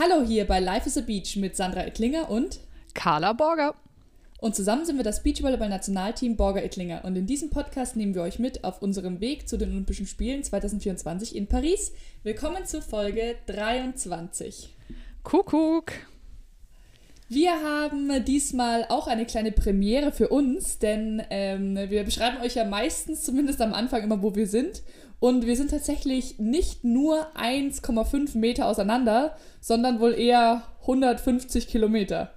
Hallo hier bei Life is a Beach mit Sandra Ettlinger und Carla Borger. Und zusammen sind wir das Beachvolleyball-Nationalteam Borger Ettlinger. Und in diesem Podcast nehmen wir euch mit auf unserem Weg zu den Olympischen Spielen 2024 in Paris. Willkommen zur Folge 23. Kuckuck. Wir haben diesmal auch eine kleine Premiere für uns, denn ähm, wir beschreiben euch ja meistens, zumindest am Anfang, immer, wo wir sind. Und wir sind tatsächlich nicht nur 1,5 Meter auseinander, sondern wohl eher 150 Kilometer.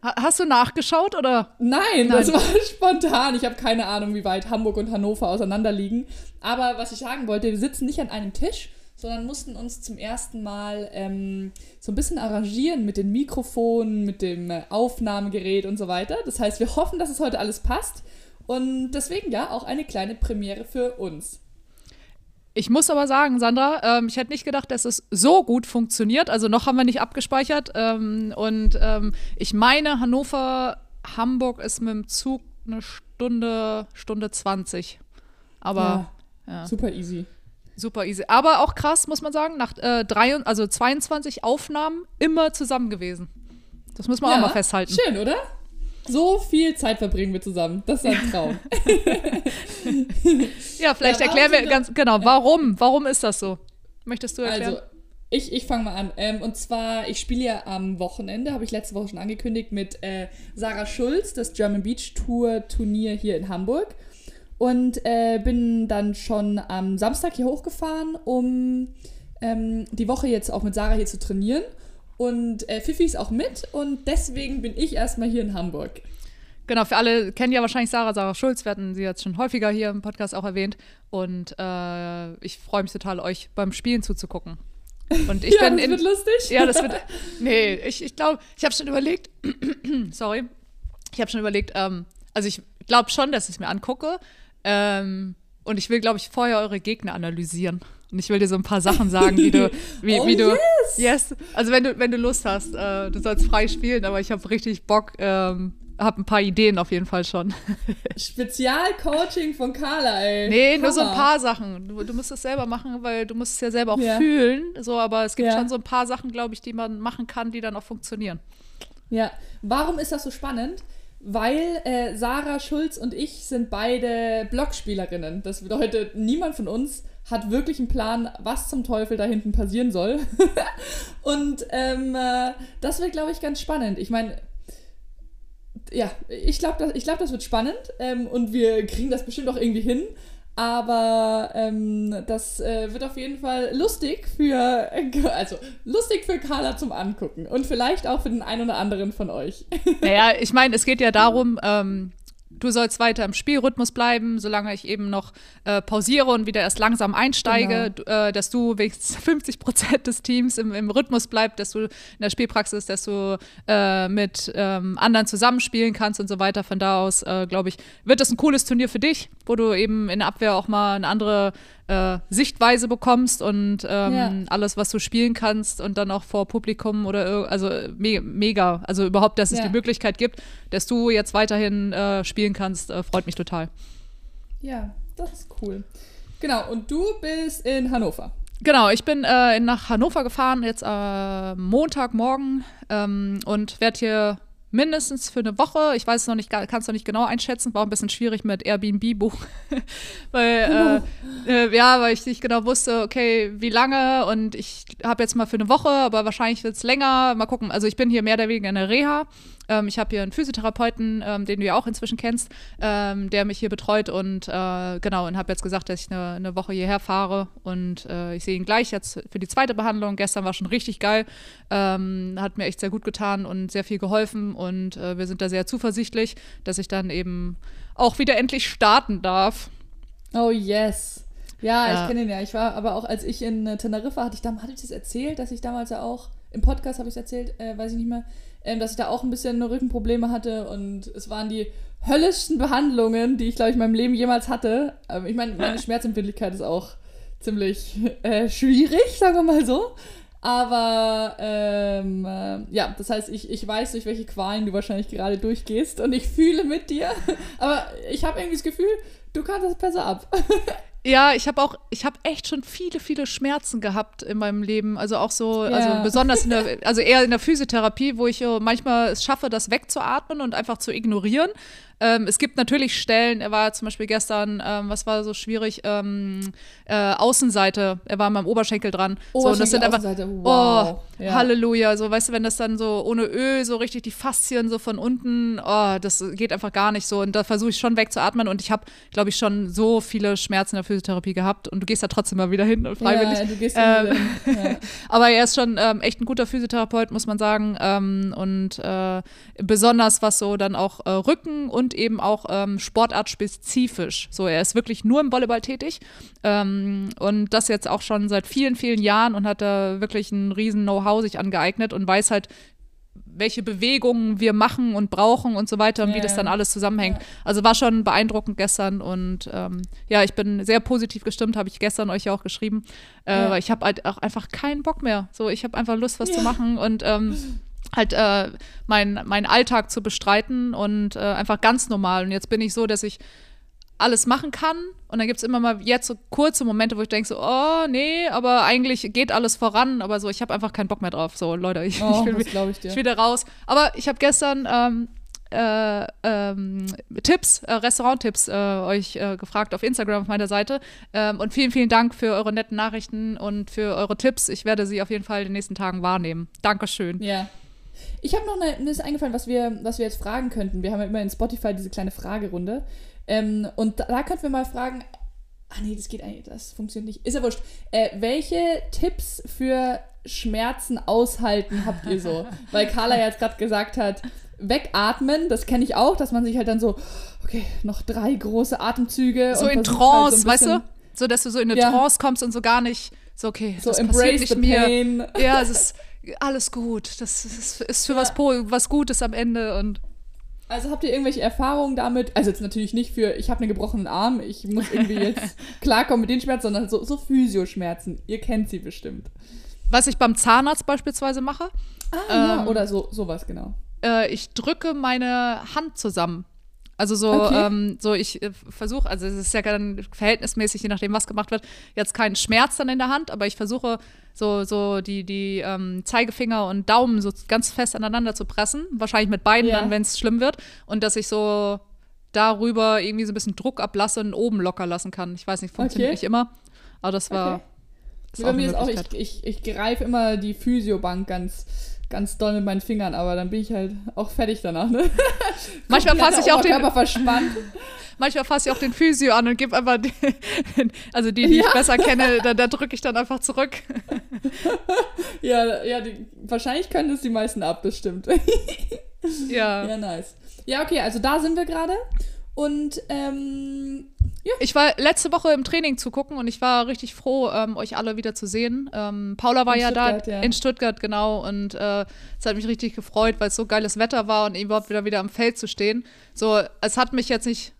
Hast du nachgeschaut oder? Nein, Nein. das war spontan. Ich habe keine Ahnung, wie weit Hamburg und Hannover auseinander liegen. Aber was ich sagen wollte, wir sitzen nicht an einem Tisch, sondern mussten uns zum ersten Mal ähm, so ein bisschen arrangieren mit den Mikrofonen, mit dem äh, Aufnahmegerät und so weiter. Das heißt, wir hoffen, dass es heute alles passt. Und deswegen ja auch eine kleine Premiere für uns. Ich muss aber sagen, Sandra, ähm, ich hätte nicht gedacht, dass es so gut funktioniert. Also noch haben wir nicht abgespeichert. Ähm, und ähm, ich meine, Hannover, Hamburg ist mit dem Zug eine Stunde, Stunde 20. Aber ja, ja. super easy. Super easy. Aber auch krass, muss man sagen, nach äh, drei, also 22 Aufnahmen immer zusammen gewesen. Das muss man ja, auch mal festhalten. Schön, oder? So viel Zeit verbringen wir zusammen. Das ist ein Traum. ja, vielleicht ja, erklären wir ganz genau, warum? Warum ist das so? Möchtest du erklären? Also, ich, ich fange mal an. Ähm, und zwar, ich spiele ja am Wochenende, habe ich letzte Woche schon angekündigt, mit äh, Sarah Schulz, das German Beach Tour Turnier hier in Hamburg. Und äh, bin dann schon am Samstag hier hochgefahren, um ähm, die Woche jetzt auch mit Sarah hier zu trainieren. Und äh, Fifi ist auch mit und deswegen bin ich erstmal hier in Hamburg. Genau, für alle kennen ja wahrscheinlich Sarah, Sarah Schulz. Wir hatten sie jetzt schon häufiger hier im Podcast auch erwähnt. Und äh, ich freue mich total, euch beim Spielen zuzugucken. Und ich ja, bin das in, wird lustig. Ja, das wird. Nee, ich, ich glaube, ich habe schon überlegt. sorry. Ich habe schon überlegt, ähm, also ich glaube schon, dass ich es mir angucke. Ähm, und ich will, glaube ich, vorher eure Gegner analysieren. Und ich will dir so ein paar Sachen sagen, wie du, wie, oh, wie du, yes. Yes. Also wenn du, wenn du Lust hast, äh, du sollst frei spielen, aber ich habe richtig Bock, ähm, habe ein paar Ideen auf jeden Fall schon. Spezialcoaching von Carla, ey. Nee, Hammer. nur so ein paar Sachen. Du, du musst es selber machen, weil du musst es ja selber auch ja. fühlen. So, aber es gibt ja. schon so ein paar Sachen, glaube ich, die man machen kann, die dann auch funktionieren. Ja, warum ist das so spannend? weil äh, Sarah Schulz und ich sind beide Blogspielerinnen. Das bedeutet, niemand von uns hat wirklich einen Plan, was zum Teufel da hinten passieren soll. und ähm, äh, das wird, glaube ich, ganz spannend. Ich meine, ja, ich glaube, das, glaub, das wird spannend ähm, und wir kriegen das bestimmt auch irgendwie hin. Aber ähm, das äh, wird auf jeden Fall lustig für, also lustig für Carla zum Angucken und vielleicht auch für den einen oder anderen von euch. Naja, ich meine, es geht ja darum, ähm, du sollst weiter im Spielrhythmus bleiben, solange ich eben noch äh, pausiere und wieder erst langsam einsteige, genau. äh, dass du wenigstens 50 Prozent des Teams im, im, Rhythmus bleibst, dass du in der Spielpraxis, dass du äh, mit ähm, anderen zusammenspielen kannst und so weiter. Von da aus, äh, glaube ich, wird das ein cooles Turnier für dich, wo du eben in der Abwehr auch mal eine andere äh, Sichtweise bekommst und ähm, ja. alles, was du spielen kannst und dann auch vor Publikum oder also me mega. Also überhaupt, dass es ja. die Möglichkeit gibt, dass du jetzt weiterhin äh, spielen kannst, äh, freut mich total. Ja, das ist cool. Genau, und du bist in Hannover. Genau, ich bin äh, nach Hannover gefahren, jetzt äh, Montagmorgen ähm, und werde hier mindestens für eine Woche. Ich weiß es noch nicht, kann es noch nicht genau einschätzen. War ein bisschen schwierig mit Airbnb buch, weil äh, äh, ja, weil ich nicht genau wusste, okay, wie lange und ich habe jetzt mal für eine Woche, aber wahrscheinlich wird es länger. Mal gucken. Also ich bin hier mehr oder weniger in der Reha ähm, ich habe hier einen Physiotherapeuten, ähm, den du ja auch inzwischen kennst, ähm, der mich hier betreut und äh, genau, und habe jetzt gesagt, dass ich eine, eine Woche hierher fahre und äh, ich sehe ihn gleich jetzt für die zweite Behandlung. Gestern war schon richtig geil, ähm, hat mir echt sehr gut getan und sehr viel geholfen und äh, wir sind da sehr zuversichtlich, dass ich dann eben auch wieder endlich starten darf. Oh yes. Ja, ja. ich kenne ihn ja. Ich war aber auch, als ich in äh, Teneriffa hatte ich da, hatte ich das erzählt, dass ich damals ja auch im Podcast habe ich es erzählt, äh, weiß ich nicht mehr, ähm, dass ich da auch ein bisschen Rückenprobleme hatte und es waren die höllischsten Behandlungen, die ich, glaube ich, in meinem Leben jemals hatte. Ähm, ich meine, meine Schmerzempfindlichkeit ist auch ziemlich äh, schwierig, sagen wir mal so. Aber ähm, äh, ja, das heißt, ich, ich weiß, durch welche Qualen du wahrscheinlich gerade durchgehst und ich fühle mit dir. Aber ich habe irgendwie das Gefühl, du kannst das besser ab. Ja, ich habe auch, ich habe echt schon viele, viele Schmerzen gehabt in meinem Leben. Also auch so, Ja. also besonders in der, also eher in der Physiotherapie, wo ich äh, manchmal es schaffe, das wegzuatmen und einfach zu ignorieren. Ähm, es gibt natürlich Stellen, er war zum Beispiel gestern, ähm, was war so schwierig, ähm, äh, Außenseite, er war an meinem Oberschenkel dran. so, und das sind einfach, Außenseite, wow. oh, Ja. Halleluja, so, weißt du, wenn das dann so ohne Öl, so richtig die Faszien so von unten, oh, das geht einfach gar nicht so. Und da versuche ich schon wegzuatmen und ich habe, glaube ich, schon so viele Schmerzen in der Physiotherapie gehabt und du gehst da trotzdem mal wieder hin und freiwillig. Ja, du gehst ähm, Ähm, ja. Aber er ist schon ähm, echt ein guter Physiotherapeut, muss man sagen. Ähm, und äh, besonders was so dann auch äh, Rücken und eben auch ähm, sportartspezifisch. So, er ist wirklich nur im Volleyball tätig. Ähm, und das jetzt auch schon seit vielen, vielen Jahren und hat da wirklich ein riesen Know-how sich angeeignet und weiß halt, welche Bewegungen wir machen und brauchen und so weiter und wie Ja, das dann alles zusammenhängt. Also war schon beeindruckend gestern und ähm, ja, ich bin sehr positiv gestimmt, habe ich gestern euch ja auch geschrieben, äh, Ja. ich habe halt auch einfach keinen Bock mehr. So, ich habe einfach Lust, was Ja. zu machen und ähm, halt äh, mein, meinen Alltag zu bestreiten und äh, einfach ganz normal. Und jetzt bin ich so, dass ich alles machen kann. Und dann gibt es immer mal jetzt so kurze Momente, wo ich denke so, oh nee, aber eigentlich geht alles voran. Aber so, ich habe einfach keinen Bock mehr drauf. So, Leute, ich, Oh, ich, will, ich ich will da raus. Aber ich habe gestern ähm, äh, ähm, Tipps, äh, Restauranttipps äh, euch äh, gefragt auf Instagram auf meiner Seite. Ähm, und vielen, vielen Dank für eure netten Nachrichten und für eure Tipps. Ich werde sie auf jeden Fall in den nächsten Tagen wahrnehmen. Dankeschön. Ja. Ich habe noch eine, mir ist eingefallen, was wir, was wir jetzt fragen könnten. Wir haben ja immer in Spotify diese kleine Fragerunde. Ähm, und da, da könnten wir mal fragen, ah nee, das geht eigentlich, das funktioniert nicht. Ist ja wurscht. Äh, welche Tipps für Schmerzen aushalten habt ihr so? Weil Carla jetzt gerade gesagt hat, wegatmen, das kenne ich auch, dass man sich halt dann so, okay, noch drei große Atemzüge. So in versucht halt Trance, so weißt du? So, dass du so in eine Ja. Trance kommst und so gar nicht, so okay, So das embrace passiert the nicht mir. pain. Ja, es ist alles gut. Das ist, ist für Ja. was, was Gutes am Ende und Also habt ihr irgendwelche Erfahrungen damit? Also jetzt natürlich nicht für, ich habe einen gebrochenen Arm, ich muss irgendwie jetzt klarkommen mit den Schmerzen, sondern so, so Physioschmerzen. Ihr kennt sie bestimmt. was ich beim Zahnarzt beispielsweise mache, Ah, ja, Ähm, oder so, sowas, genau. äh, ich drücke meine Hand zusammen. Also so, Okay. ähm, so ich äh, versuche, also es ist ja dann verhältnismäßig, je nachdem, was gemacht wird, jetzt kein Schmerz dann in der Hand, aber ich versuche so, so die, die ähm, Zeigefinger und Daumen so ganz fest aneinander zu pressen. Wahrscheinlich mit beiden Ja. dann, wenn es schlimm wird. Und dass ich so darüber irgendwie so ein bisschen Druck ablasse und oben locker lassen kann. Ich weiß nicht, funktioniert Okay. nicht immer. Aber das war. Okay. ist Bei auch mir eine ist auch, ich, ich, ich greife immer die Physiobank ganz, ganz doll mit meinen Fingern, aber dann bin ich halt auch fertig danach, ne? Manchmal fasse ich auch den, verspannt. Manchmal fasse ich auch den Physio an und gebe einfach, den, also die, die ich Ja. besser kenne, da, da drücke ich dann einfach zurück. Ja, ja die, wahrscheinlich können das die meisten ab, das stimmt. Ja. Ja, nice. Ja, okay, also da sind wir gerade. Und ähm, Ich war letzte Woche im Training zu gucken und ich war richtig froh, ähm, euch alle wieder zu sehen. Ähm, Paula war In ja da Stuttgart, ja. in Stuttgart, genau. Und äh, es hat mich richtig gefreut, weil es so geiles Wetter war und überhaupt wieder wieder am Feld zu stehen. So, es hat mich jetzt nicht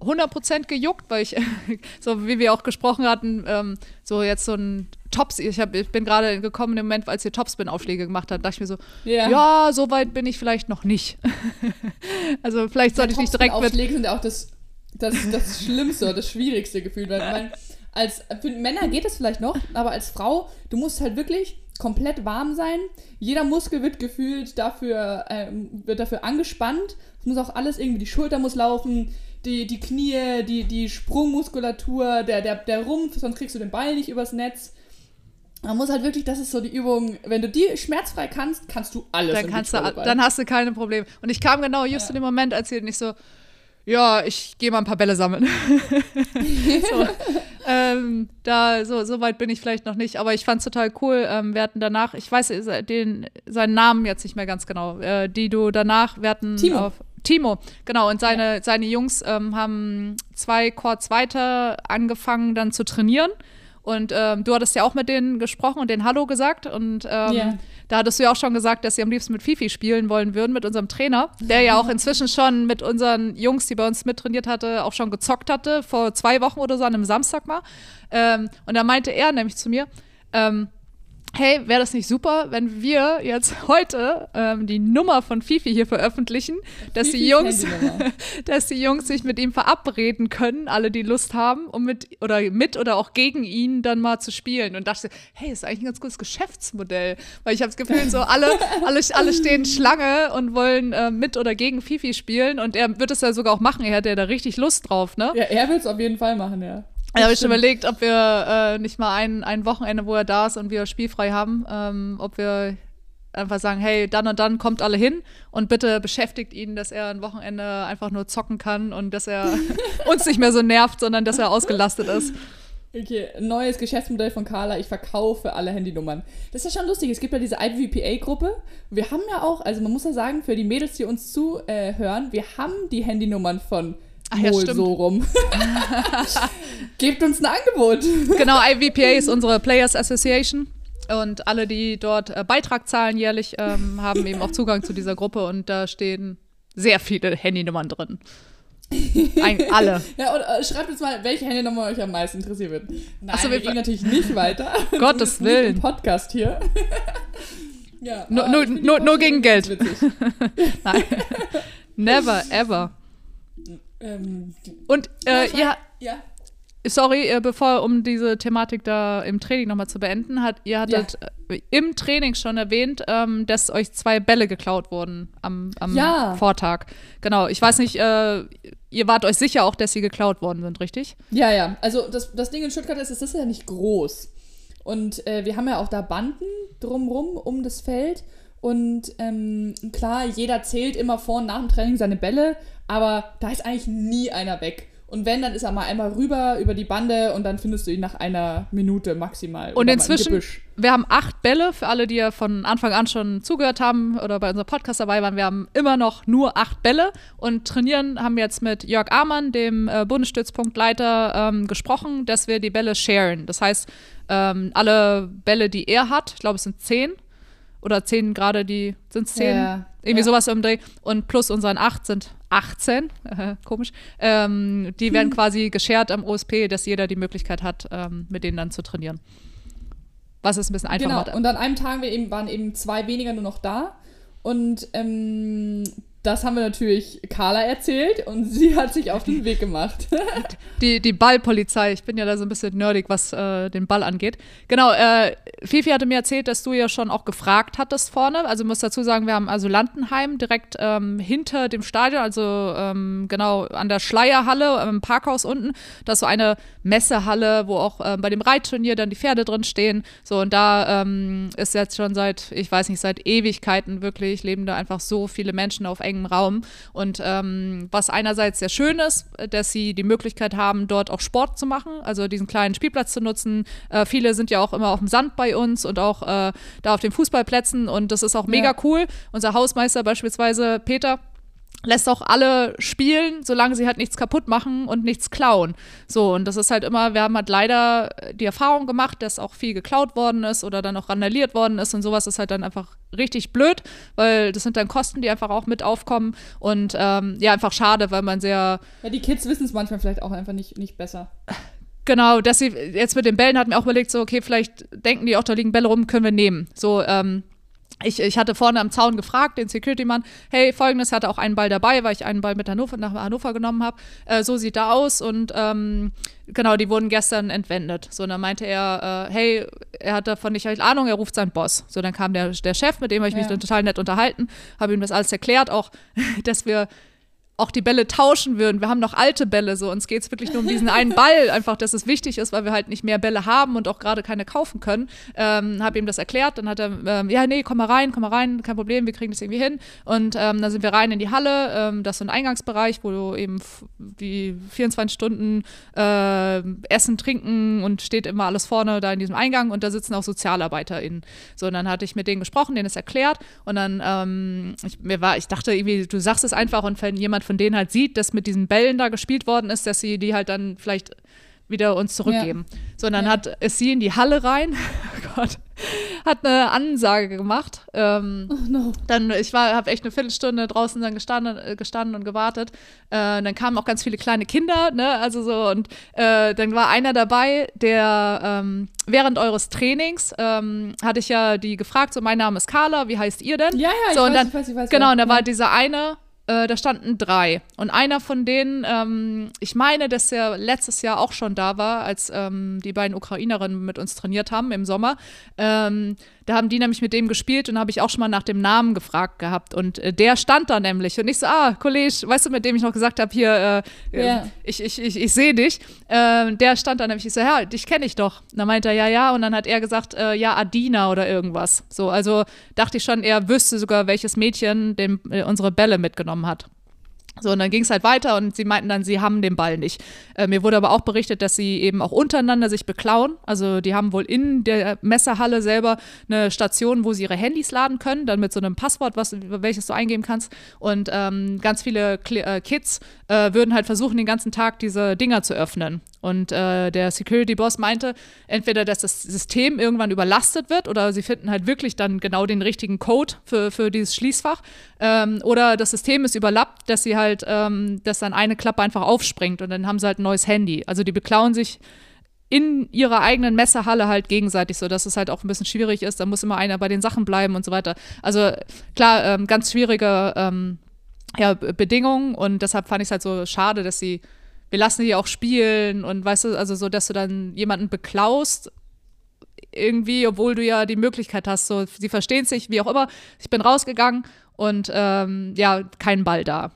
100% gejuckt, weil ich, so wie wir auch gesprochen hatten, ähm, so jetzt so ein Tops, ich, hab, ich bin gerade gekommen im Moment, als ihr Topspin-Aufschläge gemacht habt, dachte ich mir so, ja. ja, so weit bin ich vielleicht noch nicht. also vielleicht sollte ich nicht direkt mit Aufschläge sind ja auch das, das, das Schlimmste oder das Schwierigste Gefühl. Weil man, als, für Männer geht es vielleicht noch, aber als Frau, du musst halt wirklich komplett warm sein. Jeder Muskel wird gefühlt dafür, ähm, wird dafür angespannt. Es muss auch alles irgendwie, die Schulter muss laufen, die, die Knie, die, die Sprungmuskulatur, der, der, der Rumpf, sonst kriegst du den Ball nicht übers Netz. Man muss halt wirklich, das ist so die Übung, wenn du die schmerzfrei kannst, kannst du alles. dann kannst du, dann hast du keine Probleme. Und ich kam genau just Ja. in dem Moment, als ihr nicht so, ja, ich gehe mal ein paar Bälle sammeln. so, ähm, da, so, so weit bin ich vielleicht noch nicht, aber ich fand es total cool. Ähm, wir hatten danach, ich weiß den, seinen Namen jetzt nicht mehr ganz genau, äh, die du danach, wir hatten Timo. auf Timo, genau, und seine, seine Jungs ähm, haben zwei Chords weiter angefangen dann zu trainieren. Und ähm, du hattest ja auch mit denen gesprochen und denen Hallo gesagt. Und ähm, Ja. da hattest du ja auch schon gesagt, dass sie am liebsten mit Fifi spielen wollen würden, mit unserem Trainer, der ja auch inzwischen schon mit unseren Jungs, die bei uns mittrainiert hatte, auch schon gezockt hatte, vor zwei Wochen oder so, an einem Samstag mal. Ähm, und da meinte er nämlich zu mir, ähm, hey, wäre das nicht super, wenn wir jetzt heute ähm, die Nummer von Fifi hier veröffentlichen, dass die Jungs, dass die Jungs sich mit ihm verabreden können, alle die Lust haben, um mit oder mit oder auch gegen ihn dann mal zu spielen. Und dachte, hey, ist eigentlich ein ganz gutes Geschäftsmodell, weil ich habe das Gefühl, so alle, alle, alle stehen Schlange und wollen äh, mit oder gegen Fifi spielen und er wird es ja sogar auch machen. Er hat ja da richtig Lust drauf, ne? Ja, er will es auf jeden Fall machen, ja. Da habe ich schon überlegt, ob wir äh, nicht mal ein, ein Wochenende, wo er da ist und wir spielfrei haben, ähm, ob wir einfach sagen, hey, dann und dann kommt alle hin und bitte beschäftigt ihn, dass er ein Wochenende einfach nur zocken kann und dass er uns nicht mehr so nervt, sondern dass er ausgelastet ist. Okay, neues Geschäftsmodell von Carla. Ich verkaufe alle Handynummern. Das ist ja schon lustig. Es gibt ja diese IPVPA-Gruppe. Wir haben ja auch, also man muss ja sagen, für die Mädels, die uns zuhören, wir haben die Handynummern von Ach ja, so rum. Gebt uns ein Angebot. Genau, IVPA ist unsere Players Association. Und alle, die dort äh, Beitrag zahlen jährlich, ähm, haben eben auch Zugang zu dieser Gruppe und da stehen sehr viele Handynummern drin. Ein, alle. ja, und äh, schreibt uns mal, welche Handynummer euch am meisten interessiert wird. Nein, Achso, wir, wir gehen natürlich nicht weiter. Gottes Willen. Im Podcast hier. ja, nur, nur, nur, nur gegen Geld. Nein. Never, ever. Ähm, und äh, ja, ja. Sorry, äh, bevor, um diese Thematik da im Training nochmal zu beenden, hat, ihr hattet ja. Äh, im Training schon erwähnt, ähm, dass euch zwei Bälle geklaut wurden am, am ja. Vortag. Genau, ich weiß nicht, äh, ihr wart euch sicher auch, dass sie geklaut worden sind, richtig? Ja, ja. Also das, das Ding in Stuttgart ist, das ist ja nicht groß. Und äh, wir haben ja auch da Banden drumrum um das Feld. Und ähm, klar, jeder zählt immer vor und nach dem Training seine Bälle, aber da ist eigentlich nie einer weg. Und wenn, dann ist er mal einmal rüber über die Bande und dann findest du ihn nach einer Minute maximal. Und inzwischen, wir haben acht Bälle, für alle, die ja von Anfang an schon zugehört haben oder bei unserem Podcast dabei waren, wir haben immer noch nur acht Bälle und trainieren haben jetzt mit Jörg Amann, dem äh, Bundesstützpunktleiter, ähm, gesprochen, dass wir die Bälle sharen. Das heißt, ähm, alle Bälle, die er hat, ich glaube es sind zehn, oder zehn gerade, die sind es zehn, ja, irgendwie ja. sowas im Dreh. Und plus unseren acht sind 18, äh, komisch. Ähm, die werden quasi geshared am OSP, dass jeder die Möglichkeit hat, ähm, mit denen dann zu trainieren. Was ist ein bisschen einfacher genau. macht. Und an einem Tag wir eben, waren eben zwei weniger nur noch da. Und ähm, das haben wir natürlich Carla erzählt und sie hat sich auf den Weg gemacht. die, die Ballpolizei, ich bin ja da so ein bisschen nerdig, was äh, den Ball angeht. Genau, äh, Fifi hatte mir erzählt, dass du ja schon auch gefragt hattest vorne. Also muss dazu sagen, wir haben also Landenheim direkt ähm, hinter dem Stadion, also ähm, genau an der Schleierhalle im Parkhaus unten. Da ist so eine Messehalle, wo auch äh, bei dem Reitturnier dann die Pferde drin stehen. So, und da ähm, ist jetzt schon seit, ich weiß nicht, seit Ewigkeiten wirklich, leben da einfach so viele Menschen auf engem Raum. Und ähm, was einerseits sehr schön ist, dass sie die Möglichkeit haben, dort auch Sport zu machen, also diesen kleinen Spielplatz zu nutzen. Äh, viele sind ja auch immer auf dem Sand bei uns und auch äh, da auf den Fußballplätzen und das ist auch mega ja. cool. Unser Hausmeister beispielsweise, Peter, lässt auch alle spielen, solange sie halt nichts kaputt machen und nichts klauen. So, und das ist halt immer, wir haben halt leider die Erfahrung gemacht, dass auch viel geklaut worden ist oder dann auch randaliert worden ist und sowas ist halt dann einfach richtig blöd, weil das sind dann Kosten, die einfach auch mit aufkommen und ähm, ja, einfach schade, weil man sehr. Ja, die Kids wissen es manchmal vielleicht auch einfach nicht, nicht besser. Genau, dass sie jetzt mit den Bällen hat mir auch überlegt, so, okay, vielleicht denken die auch, da liegen Bälle rum, können wir nehmen. So, ähm, ich, ich hatte vorne am Zaun gefragt, den Security-Mann, hey, folgendes, hatte auch einen Ball dabei, weil ich einen Ball mit Hannover, nach Hannover genommen habe. Äh, so sieht da aus und ähm, genau, die wurden gestern entwendet. So, und dann meinte er, äh, hey, er hat davon nicht Ahnung, er ruft seinen Boss. So, dann kam der, der Chef, mit dem habe ich ja. mich dann total nett unterhalten, habe ihm das alles erklärt, auch, dass wir auch die Bälle tauschen würden. Wir haben noch alte Bälle, so uns geht es wirklich nur um diesen einen Ball, einfach, dass es wichtig ist, weil wir halt nicht mehr Bälle haben und auch gerade keine kaufen können. Ähm, habe ihm das erklärt, dann hat er, ähm, ja, nee, komm mal rein, komm mal rein, kein Problem, wir kriegen das irgendwie hin. Und ähm, dann sind wir rein in die Halle, ähm, das ist so ein Eingangsbereich, wo du eben wie 24 Stunden äh, essen, trinken und steht immer alles vorne da in diesem Eingang und da sitzen auch SozialarbeiterInnen. So, und dann hatte ich mit denen gesprochen, denen es erklärt und dann, ähm, ich, mir war, ich dachte irgendwie, du sagst es einfach und wenn jemand von denen halt sieht, dass mit diesen Bällen da gespielt worden ist, dass sie die halt dann vielleicht wieder uns zurückgeben. Ja. Sondern ja. hat ist sie in die Halle rein. oh Gott, hat eine Ansage gemacht. Ähm, Oh no. dann, ich war, habe echt eine Viertelstunde draußen dann gestanden, äh, gestanden und gewartet. Äh, dann kamen auch ganz viele kleine Kinder, ne, also so und äh, dann war einer dabei, der ähm, während eures Trainings ähm, hatte ich ja die gefragt, so mein Name ist Carla, wie heißt ihr denn? Ja, ja, ich so, und weiß, dann, ich weiß, ich weiß. Genau, und da ja. war dieser eine, äh, da standen drei. Und einer von denen, ähm, ich meine, dass er letztes Jahr auch schon da war, als ähm, die beiden Ukrainerinnen mit uns trainiert haben im Sommer. Ähm, da haben die nämlich mit dem gespielt und habe ich auch schon mal nach dem Namen gefragt gehabt. Und äh, der stand da nämlich. Und ich so, ah, Kollege, weißt du, mit dem ich noch gesagt habe, hier, äh, Ja. äh, ich, ich, ich, ich sehe dich. Äh, der stand da nämlich. Ich so, ja, dich kenne ich doch. Und dann meinte er, ja, ja. Und dann hat er gesagt, äh, ja, Adina oder irgendwas. So, also dachte ich schon, er wüsste sogar, welches Mädchen dem, äh, unsere Bälle mitgenommen hat. So, und dann ging es halt weiter und sie meinten dann, sie haben den Ball nicht. Äh, mir wurde aber auch berichtet, dass sie eben auch untereinander sich beklauen. Also die haben wohl in der Messerhalle selber eine Station, wo sie ihre Handys laden können, dann mit so einem Passwort, was, welches du eingeben kannst. Und ähm, ganz viele Kli äh, Kids äh, würden halt versuchen, den ganzen Tag diese Dinger zu öffnen. Und äh, der Security-Boss meinte, entweder, dass das System irgendwann überlastet wird oder sie finden halt wirklich dann genau den richtigen Code für, für dieses Schließfach. Ähm, oder das System ist überlappt, dass sie halt, ähm, dass dann eine Klappe einfach aufspringt und dann haben sie halt ein neues Handy. Also die beklauen sich in ihrer eigenen Messerhalle halt gegenseitig, so dass es halt auch ein bisschen schwierig ist. Da muss immer einer bei den Sachen bleiben und so weiter. Also klar, ähm, ganz schwierige ähm, ja, Bedingungen und deshalb fand ich es halt so schade, dass sie, wir lassen die auch spielen und weißt du, also so, dass du dann jemanden beklaust irgendwie, obwohl du ja die Möglichkeit hast, so, sie verstehen sich, wie auch immer. Ich bin rausgegangen und ähm, ja, kein Ball da.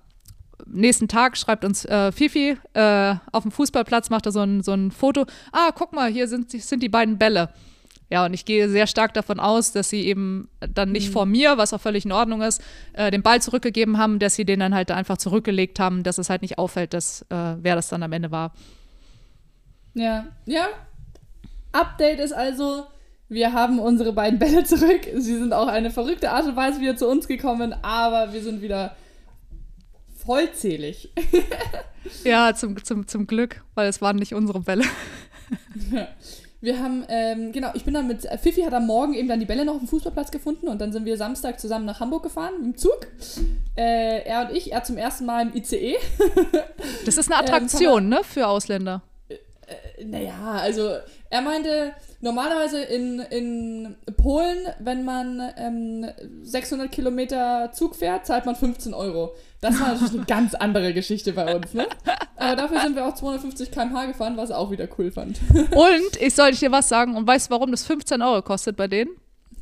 Nächsten Tag schreibt uns äh, Fifi äh, auf dem Fußballplatz, macht er so ein, so ein Foto. Ah, guck mal, hier sind, sind die beiden Bälle. Ja, und ich gehe sehr stark davon aus, dass sie eben dann nicht vor mir, was auch völlig in Ordnung ist, äh, den Ball zurückgegeben haben, dass sie den dann halt einfach zurückgelegt haben, dass es halt nicht auffällt, dass, äh, wer das dann am Ende war. Ja. Ja. Update ist also, wir haben unsere beiden Bälle zurück. Sie sind auch eine verrückte Art und Weise wieder zu uns gekommen, aber wir sind wieder vollzählig. Ja, zum, zum, zum Glück, weil es waren nicht unsere Bälle. Wir haben, ähm, genau, ich bin dann mit, Fifi hat am Morgen eben dann die Bälle noch auf dem Fußballplatz gefunden und dann sind wir Samstag zusammen nach Hamburg gefahren im Zug. Äh, er und ich, er zum ersten Mal im ICE. Das ist eine Attraktion, ne, für Ausländer. Naja, also er meinte, normalerweise in, in Polen, wenn man ähm, 600 Kilometer Zug fährt, zahlt man 15 Euro. Das war natürlich eine ganz andere Geschichte bei uns, ne? Aber dafür sind wir auch 250 km/h gefahren, was er auch wieder cool fand. Und ich sollte dir was sagen und weißt du, warum das 15 Euro kostet bei denen?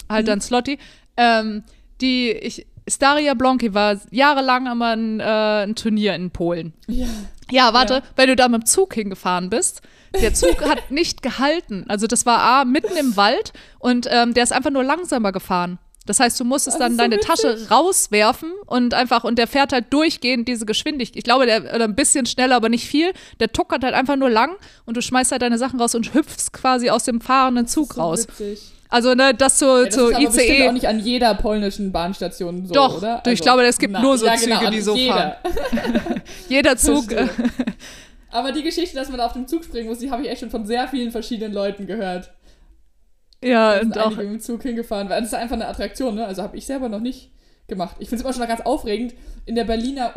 Halt dann Slotty. Ähm, die, ich, Staria Blonki war jahrelang immer ein, äh, ein Turnier in Polen. Ja. Ja, warte, Ja. wenn du da mit dem Zug hingefahren bist, der Zug hat nicht gehalten. Also das war A, mitten im Wald und ähm, der ist einfach nur langsamer gefahren. Das heißt, du musstest Das dann so deine witzig. Tasche rauswerfen und einfach, und der fährt halt durchgehend diese Geschwindigkeit. Ich glaube, der oder ein bisschen schneller, aber nicht viel. Der tuckert halt einfach nur lang und du schmeißt halt deine Sachen raus und hüpfst quasi aus dem fahrenden Zug So raus. Witzig. Also, ne, das zu, Ja, das zu ist aber ICE. auch nicht an jeder polnischen Bahnstation so, Doch, oder? du, ich glaube, es gibt nur so ja, genau, Züge, die an so jeder. Jeder Zug. Aber die Geschichte, dass man da auf dem Zug springen muss, die habe ich echt schon von sehr vielen verschiedenen Leuten gehört. Ja, und auch. einige mit dem Zug hingefahren, weil das ist einfach eine Attraktion, ne? Also habe ich selber noch nicht gemacht. Ich finde es immer schon ganz aufregend. In der Berliner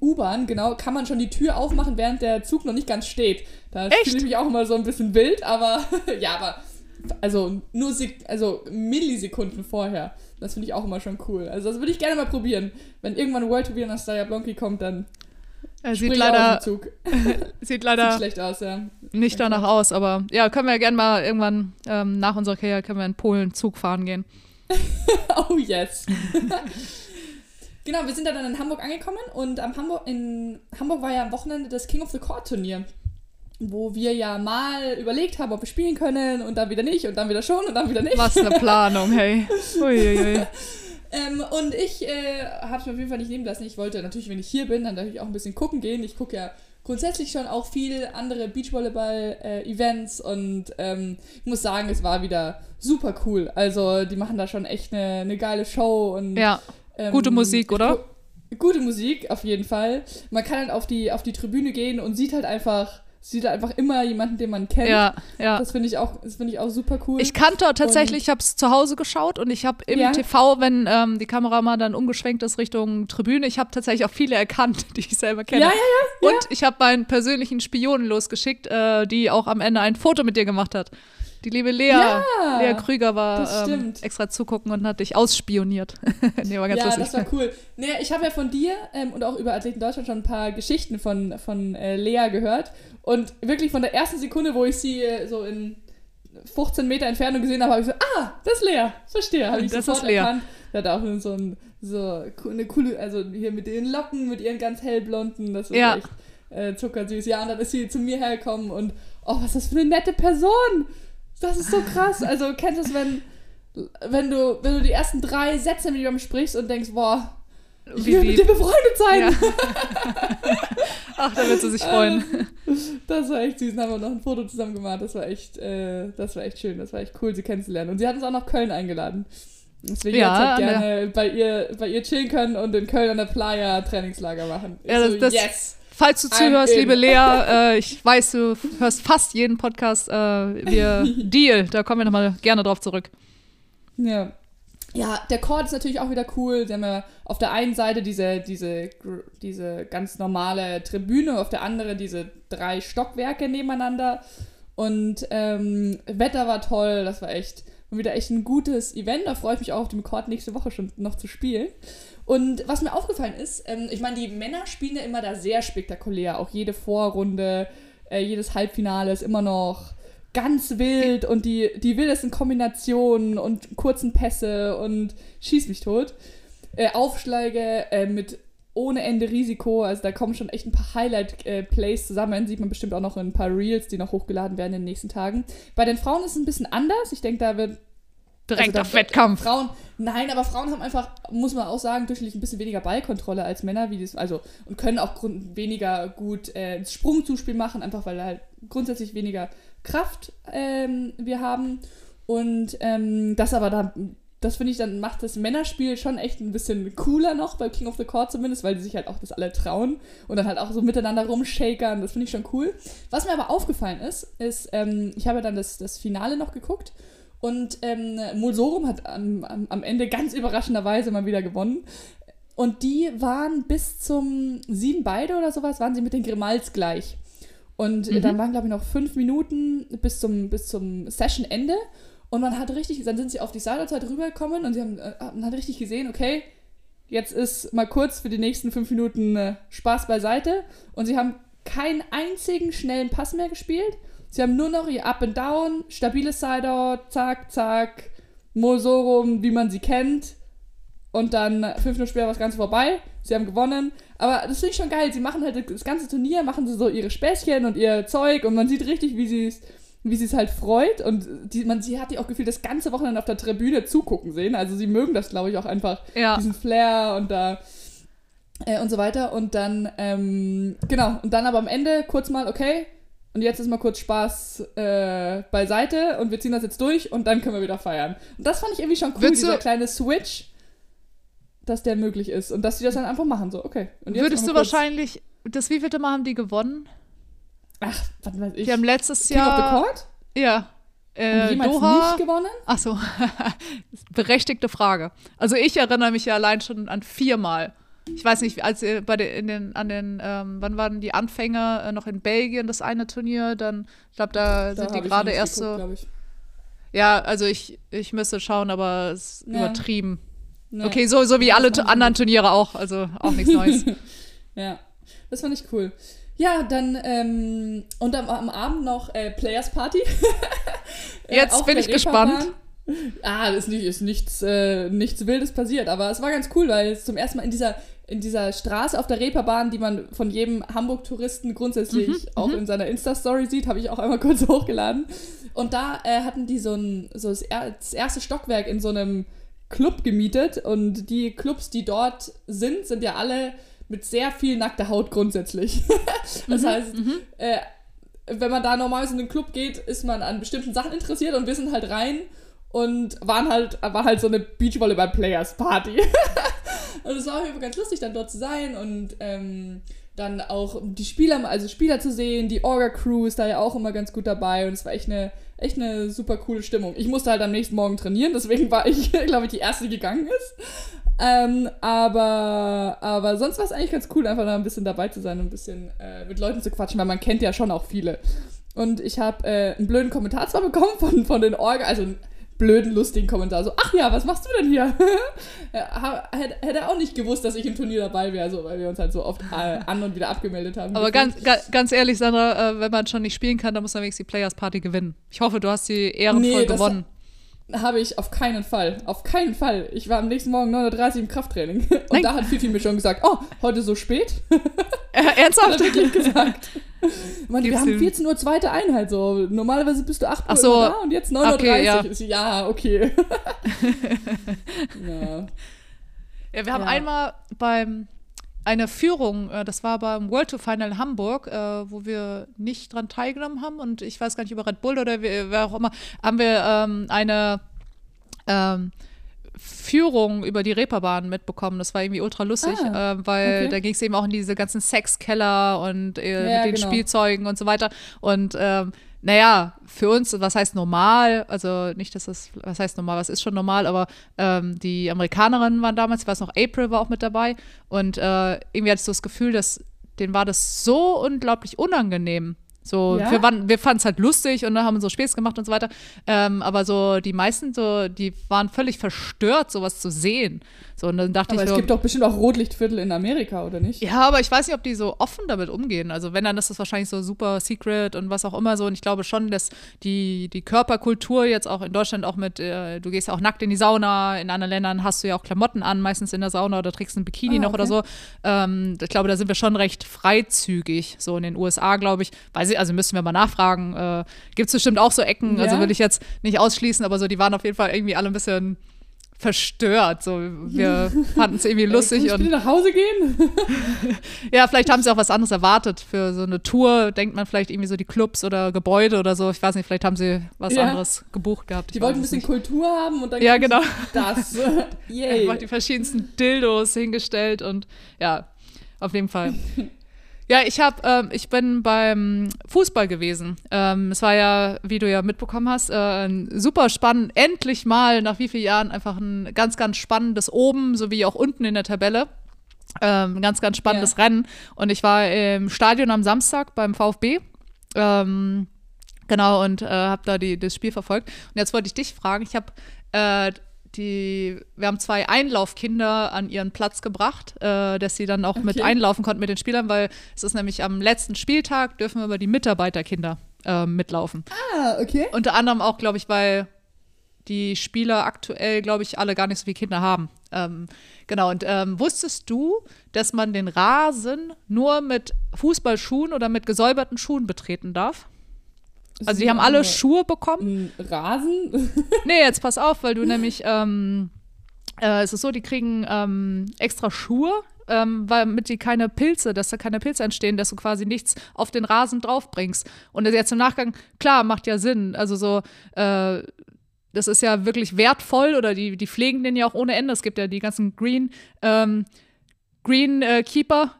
U-Bahn, genau, kann man schon die Tür aufmachen, während der Zug noch nicht ganz steht. Da fühle ich mich auch immer so ein bisschen wild, aber ja, aber also nur Sek also Millisekunden vorher. Das finde ich auch immer schon cool. Also das würde ich gerne mal probieren. Wenn irgendwann World to Be nach Staya Blonki kommt, dann Spring sieht leider, sieht Sieht leider schlecht aus, ja. nicht danach aus, aber ja, können wir gerne mal irgendwann ähm, nach unserer Karriere können wir in Polen Zug fahren gehen. Oh yes. genau, wir sind dann in Hamburg angekommen und am Hamburg, in Hamburg war ja am Wochenende das King of the Court Turnier, wo wir ja mal überlegt haben, ob wir spielen können und dann wieder nicht und dann wieder schon und dann wieder nicht. Was eine Planung, hey. Uiuiui. Ähm, und ich äh, habe es mir auf jeden Fall nicht nehmen lassen. Ich wollte natürlich, wenn ich hier bin, dann natürlich auch ein bisschen gucken gehen. Ich gucke ja grundsätzlich schon auch viel andere Beachvolleyball-Events und ähm, ich muss sagen, es war wieder super cool. Also die machen da schon echt eine, eine geile Show und Ja, ähm, Gute Musik, oder? gu- Gute Musik, auf jeden Fall. Man kann halt auf die, auf die Tribüne gehen und sieht halt einfach sieht einfach immer jemanden, den man kennt. Ja, ja. Das finde ich auch, das finde ich auch super cool. Ich kannte tatsächlich, ich habe es zu Hause geschaut und ich habe im Ja. TV, wenn ähm, die Kamera mal dann umgeschwenkt ist Richtung Tribüne, ich habe tatsächlich auch viele erkannt, die ich selber kenne. Ja, ja, ja, Und ich habe meinen persönlichen Spionen losgeschickt, äh, die auch am Ende ein Foto mit dir gemacht hat. Die liebe Lea, Ja, Lea Krüger war ähm, extra zugucken und hat dich ausspioniert. nee, war ganz ja, lustig. das war cool. Nee, ich habe ja von dir ähm, und auch über Athleten Deutschland schon ein paar Geschichten von, von äh, Lea gehört. Und wirklich von der ersten Sekunde, wo ich sie äh, so in 15 Meter Entfernung gesehen habe, habe ich so, ah, das ist Lea. Verstehe. Habe ich Das sofort ist Lea. erkannt. Die hat auch so, ein, so eine coole, also hier mit ihren Locken, mit ihren ganz hellblonden, das ist Ja. echt äh, zuckersüß. Ja, und dann ist sie zu mir hergekommen und, oh, was ist das für eine nette Person. Das ist so krass. Also, kennst du es, wenn, wenn du, wenn du die ersten drei Sätze mit jemandem sprichst und denkst, boah, ich will mit dir befreundet sein. Ja. Ach, da wird sie sich freuen. Das war echt süß. Dann haben wir noch ein Foto zusammen gemacht. Das war echt, äh, das war echt schön. Das war echt cool, sie kennenzulernen. Und sie hat uns auch nach Köln eingeladen. Wir Ja, der- gerne bei ihr, bei ihr chillen können und in Köln an der Playa Trainingslager machen. Ich Ja, das- so, das- yes! Falls du zuhörst, liebe Lea, äh, ich weiß, du hörst fast jeden Podcast. Äh, wir Deal, da kommen wir nochmal gerne drauf zurück. Ja. Ja, der Chord ist natürlich auch wieder cool. Sie haben ja auf der einen Seite diese, diese, diese ganz normale Tribüne, auf der anderen diese drei Stockwerke nebeneinander. Und ähm, Wetter war toll, das war echt wieder echt ein gutes Event. Da freue ich mich auch auf dem Chord nächste Woche schon noch zu spielen. Und was mir aufgefallen ist, ähm, ich meine, die Männer spielen ja immer da sehr spektakulär. Auch jede Vorrunde, äh, jedes Halbfinale ist immer noch ganz wild und die, die wildesten Kombinationen und kurzen Pässe und schieß mich tot. Äh, Aufschläge äh, mit ohne Ende Risiko, also da kommen schon echt ein paar Highlight-Plays zusammen, sieht man bestimmt auch noch in ein paar Reels, die noch hochgeladen werden in den nächsten Tagen. Bei den Frauen ist es ein bisschen anders, ich denke, da wird Direkt also auf Wettkampf. Frauen, nein, aber Frauen haben einfach, muss man auch sagen, durchschnittlich ein bisschen weniger Ballkontrolle als Männer, wie das, also und können auch grund, weniger gut äh, Sprungzuspiel machen, einfach weil halt grundsätzlich weniger Kraft ähm, wir haben. Und ähm, das aber dann, das finde ich dann macht das Männerspiel schon echt ein bisschen cooler noch bei King of the Court zumindest, weil die sich halt auch das alle trauen und dann halt auch so miteinander rumshakern. Das finde ich schon cool. Was mir aber aufgefallen ist, ist, ähm, ich habe dann das, das Finale noch geguckt und ähm, Mulsorum hat am, am, am Ende ganz überraschenderweise mal wieder gewonnen. Und die waren bis zum sieben beide oder sowas, waren sie mit den Grimals gleich. Und äh, Mhm. dann waren, glaube ich, noch fünf Minuten bis zum, bis zum Session-Ende. Und man hat richtig, dann sind sie auf die Seilerzeit rübergekommen und sie haben, äh, man hat richtig gesehen, okay, jetzt ist mal kurz für die nächsten fünf Minuten äh, Spaß beiseite. Und sie haben keinen einzigen schnellen Pass mehr gespielt. Sie haben nur noch ihr Up and Down, stabiles Sideout, zack, zack, Mosorum, wie man sie kennt. Und dann fünf Minuten später war das Ganze vorbei. Sie haben gewonnen. Aber das finde ich schon geil. Sie machen halt das ganze Turnier, machen sie so ihre Späßchen und ihr Zeug und man sieht richtig, wie sie es wie sie es halt freut und die, man, sie hat die auch gefühlt das ganze Wochenende auf der Tribüne zugucken sehen. Also sie mögen das, glaube ich, auch einfach, Ja. diesen Flair und da äh, und so weiter. Und dann, ähm, genau, und dann aber am Ende kurz mal, okay, und jetzt ist mal kurz Spaß äh, beiseite und wir ziehen das jetzt durch und dann können wir wieder feiern. Und das fand ich irgendwie schon cool, du- dieser kleine Switch, dass der möglich ist und dass sie das dann einfach machen, so, okay. Würdest du wahrscheinlich, das wievielte Mal haben die gewonnen? Ach, was weiß ich. Die haben letztes King of the Jahr. Court? Ja. Äh, die Doha. nicht gewonnen? Ach so, berechtigte Frage. Also ich erinnere mich ja allein schon an viermal. Ich weiß nicht, als bei den, in den, an den, ähm, wann waren die Anfänger äh, noch in Belgien das eine Turnier? Dann, ich glaube, da, sind hab die gerade erst geguckt, so. Ja, also ich, ich müsste schauen, aber es ist Ja. übertrieben. Nee. Okay, so, so wie alle anderen Turniere auch. Also auch nichts Neues. Ja, das fand ich cool. Ja, dann, ähm, und am, am Abend noch äh, Players Party. Äh, Jetzt auf bin ich gespannt. Ah, ist, nicht, ist nichts, äh, nichts Wildes passiert, aber es war ganz cool, weil es zum ersten Mal in dieser, in dieser Straße auf der Reeperbahn, die man von jedem Hamburg-Touristen grundsätzlich Mhm, auch in seiner Insta-Story sieht, habe ich auch einmal kurz hochgeladen. Und da äh, hatten die so, ein, so das, er, das erste Stockwerk in so einem Club gemietet und die Clubs, die dort sind, sind ja alle mit sehr viel nackter Haut grundsätzlich. das heißt, äh, wenn man da normalerweise in den Club geht, ist man an bestimmten Sachen interessiert und wir sind halt rein und waren halt, war halt so eine Beachvolleyball-Players-Party. und es war auf jeden Fall ganz lustig, dann dort zu sein und ähm, dann auch die Spieler, also Spieler zu sehen, die Orga-Crew ist da ja auch immer ganz gut dabei und es war echt eine, echt eine super coole Stimmung. Ich musste halt am nächsten Morgen trainieren, deswegen war ich, glaube ich, die erste, die gegangen ist. Ähm, aber, aber sonst war es eigentlich ganz cool, einfach da ein bisschen dabei zu sein und ein bisschen äh, mit Leuten zu quatschen, weil man kennt ja schon auch viele. Und ich habe äh, einen blöden Kommentar zwar bekommen von, von den Orga, also blöden, lustigen Kommentar. So, ach ja, was machst du denn hier? hätte, hätte auch nicht gewusst, dass ich im Turnier dabei wäre, so, weil wir uns halt so oft äh, an und wieder abgemeldet haben. Aber ganz, ganz ehrlich, Sandra, äh, wenn man schon nicht spielen kann, dann muss man wenigstens die Players Party gewinnen. Ich hoffe, du hast sie ehrenvoll nee, gewonnen. Habe ich auf keinen Fall. Auf keinen Fall. Ich war am nächsten Morgen 9.30 Uhr im Krafttraining. Und Nein. da hat Fifi mir schon gesagt, oh, heute so spät? Äh, ernsthaft? hat er wirklich gesagt. Mann, wir haben 14 Uhr zweite Einheit, so. Normalerweise bist du 8 Uhr so. da und jetzt 9.30 Uhr. Okay, ja. ja, okay. ja. ja. wir haben ja. einmal beim eine Führung, äh, das war beim World Tour Final in Hamburg, äh, wo wir nicht dran teilgenommen haben und ich weiß gar nicht über Red Bull oder wer auch immer, haben wir ähm, eine ähm, Führung über die Reeperbahn mitbekommen. Das war irgendwie ultra lustig, ah, äh, weil okay. da ging es eben auch in diese ganzen Sexkeller und äh, ja, mit den genau. Spielzeugen und so weiter. Und ähm, naja, für uns, was heißt normal? Also nicht, dass das, was heißt normal, was ist schon normal, aber ähm, die Amerikanerinnen waren damals, ich weiß noch, April war auch mit dabei und äh, irgendwie hatte ich so das Gefühl, dass denen war das so unglaublich unangenehm, so, ja? wir, wir fanden es halt lustig und dann haben so Späß gemacht und so weiter. Ähm, aber so die meisten, so, die waren völlig verstört, sowas zu sehen. So, und dann dachte aber ich. es so, gibt doch bestimmt auch Rotlichtviertel in Amerika, oder nicht? Ja, aber ich weiß nicht, ob die so offen damit umgehen. Also wenn, dann ist das wahrscheinlich so super secret und was auch immer so. Und ich glaube schon, dass die, die Körperkultur jetzt auch in Deutschland auch mit, äh, du gehst ja auch nackt in die Sauna, in anderen Ländern hast du ja auch Klamotten an, meistens in der Sauna oder trägst ein Bikini ah, noch oder so. Ähm, ich glaube, da sind wir schon recht freizügig. So in den USA, glaube ich, weiß ich, also müssen wir mal nachfragen. Äh, Gibt es bestimmt auch so Ecken, also ja. also will ich jetzt nicht ausschließen, aber so, die waren auf jeden Fall irgendwie alle ein bisschen verstört. So, wir fanden es irgendwie lustig. Äh, und nach Hause gehen? ja, vielleicht haben sie auch was anderes erwartet. Für so eine Tour denkt man vielleicht irgendwie so die Clubs oder Gebäude oder so. Ich weiß nicht, vielleicht haben sie was ja. anderes gebucht gehabt. Die wollten ein bisschen nicht. Kultur haben und dann ja, genau. das. Yay. Einfach die verschiedensten Dildos hingestellt und ja, auf jeden Fall. Ja, ich habe, ähm, ich bin beim Fußball gewesen. Ähm, es war ja, wie du ja mitbekommen hast, äh, super spannend. Endlich mal nach wie vielen Jahren einfach ein ganz, ganz spannendes oben sowie auch unten in der Tabelle. Ähm, ganz, ganz spannendes ja. Rennen. Und ich war im Stadion am Samstag beim VfB. Ähm, genau, und äh, habe da die, das Spiel verfolgt. Und jetzt wollte ich dich fragen, ich habe äh, die, wir haben zwei Einlaufkinder an ihren Platz gebracht, äh, dass sie dann auch okay. mit einlaufen konnten mit den Spielern, weil es ist nämlich am letzten Spieltag dürfen wir über die Mitarbeiterkinder äh, mitlaufen. Ah, okay. Unter anderem auch, glaube ich, weil die Spieler aktuell, glaube ich, alle gar nicht so viele Kinder haben. Ähm, genau, und ähm, wusstest du, dass man den Rasen nur mit Fußballschuhen oder mit gesäuberten Schuhen betreten darf? Also die haben alle Schuhe bekommen. Rasen? nee, jetzt pass auf, weil du nämlich, ähm, äh, es ist so, die kriegen ähm, extra Schuhe, ähm, weil damit die keine Pilze, dass da keine Pilze entstehen, dass du quasi nichts auf den Rasen draufbringst. Und jetzt im Nachgang, klar, macht ja Sinn. Also so, äh, das ist ja wirklich wertvoll oder die, die pflegen den ja auch ohne Ende. Es gibt ja die ganzen Green, ähm, Green äh, Keeper,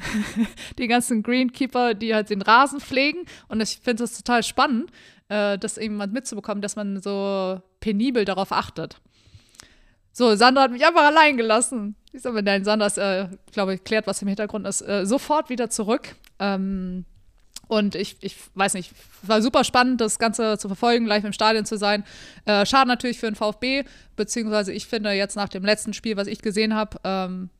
die ganzen Greenkeeper, die halt den Rasen pflegen. Und ich finde das total spannend, äh, das irgendwann mitzubekommen, dass man so penibel darauf achtet. So, Sandra hat mich einfach allein gelassen. Ich sag, wenn dein Sandra, äh, glaube ich, klärt, was im Hintergrund ist, äh, sofort wieder zurück. Ähm, und ich, ich weiß nicht, war super spannend, das Ganze zu verfolgen, live im Stadion zu sein. Äh, schade natürlich für den VfB, beziehungsweise ich finde jetzt nach dem letzten Spiel, was ich gesehen habe, ähm,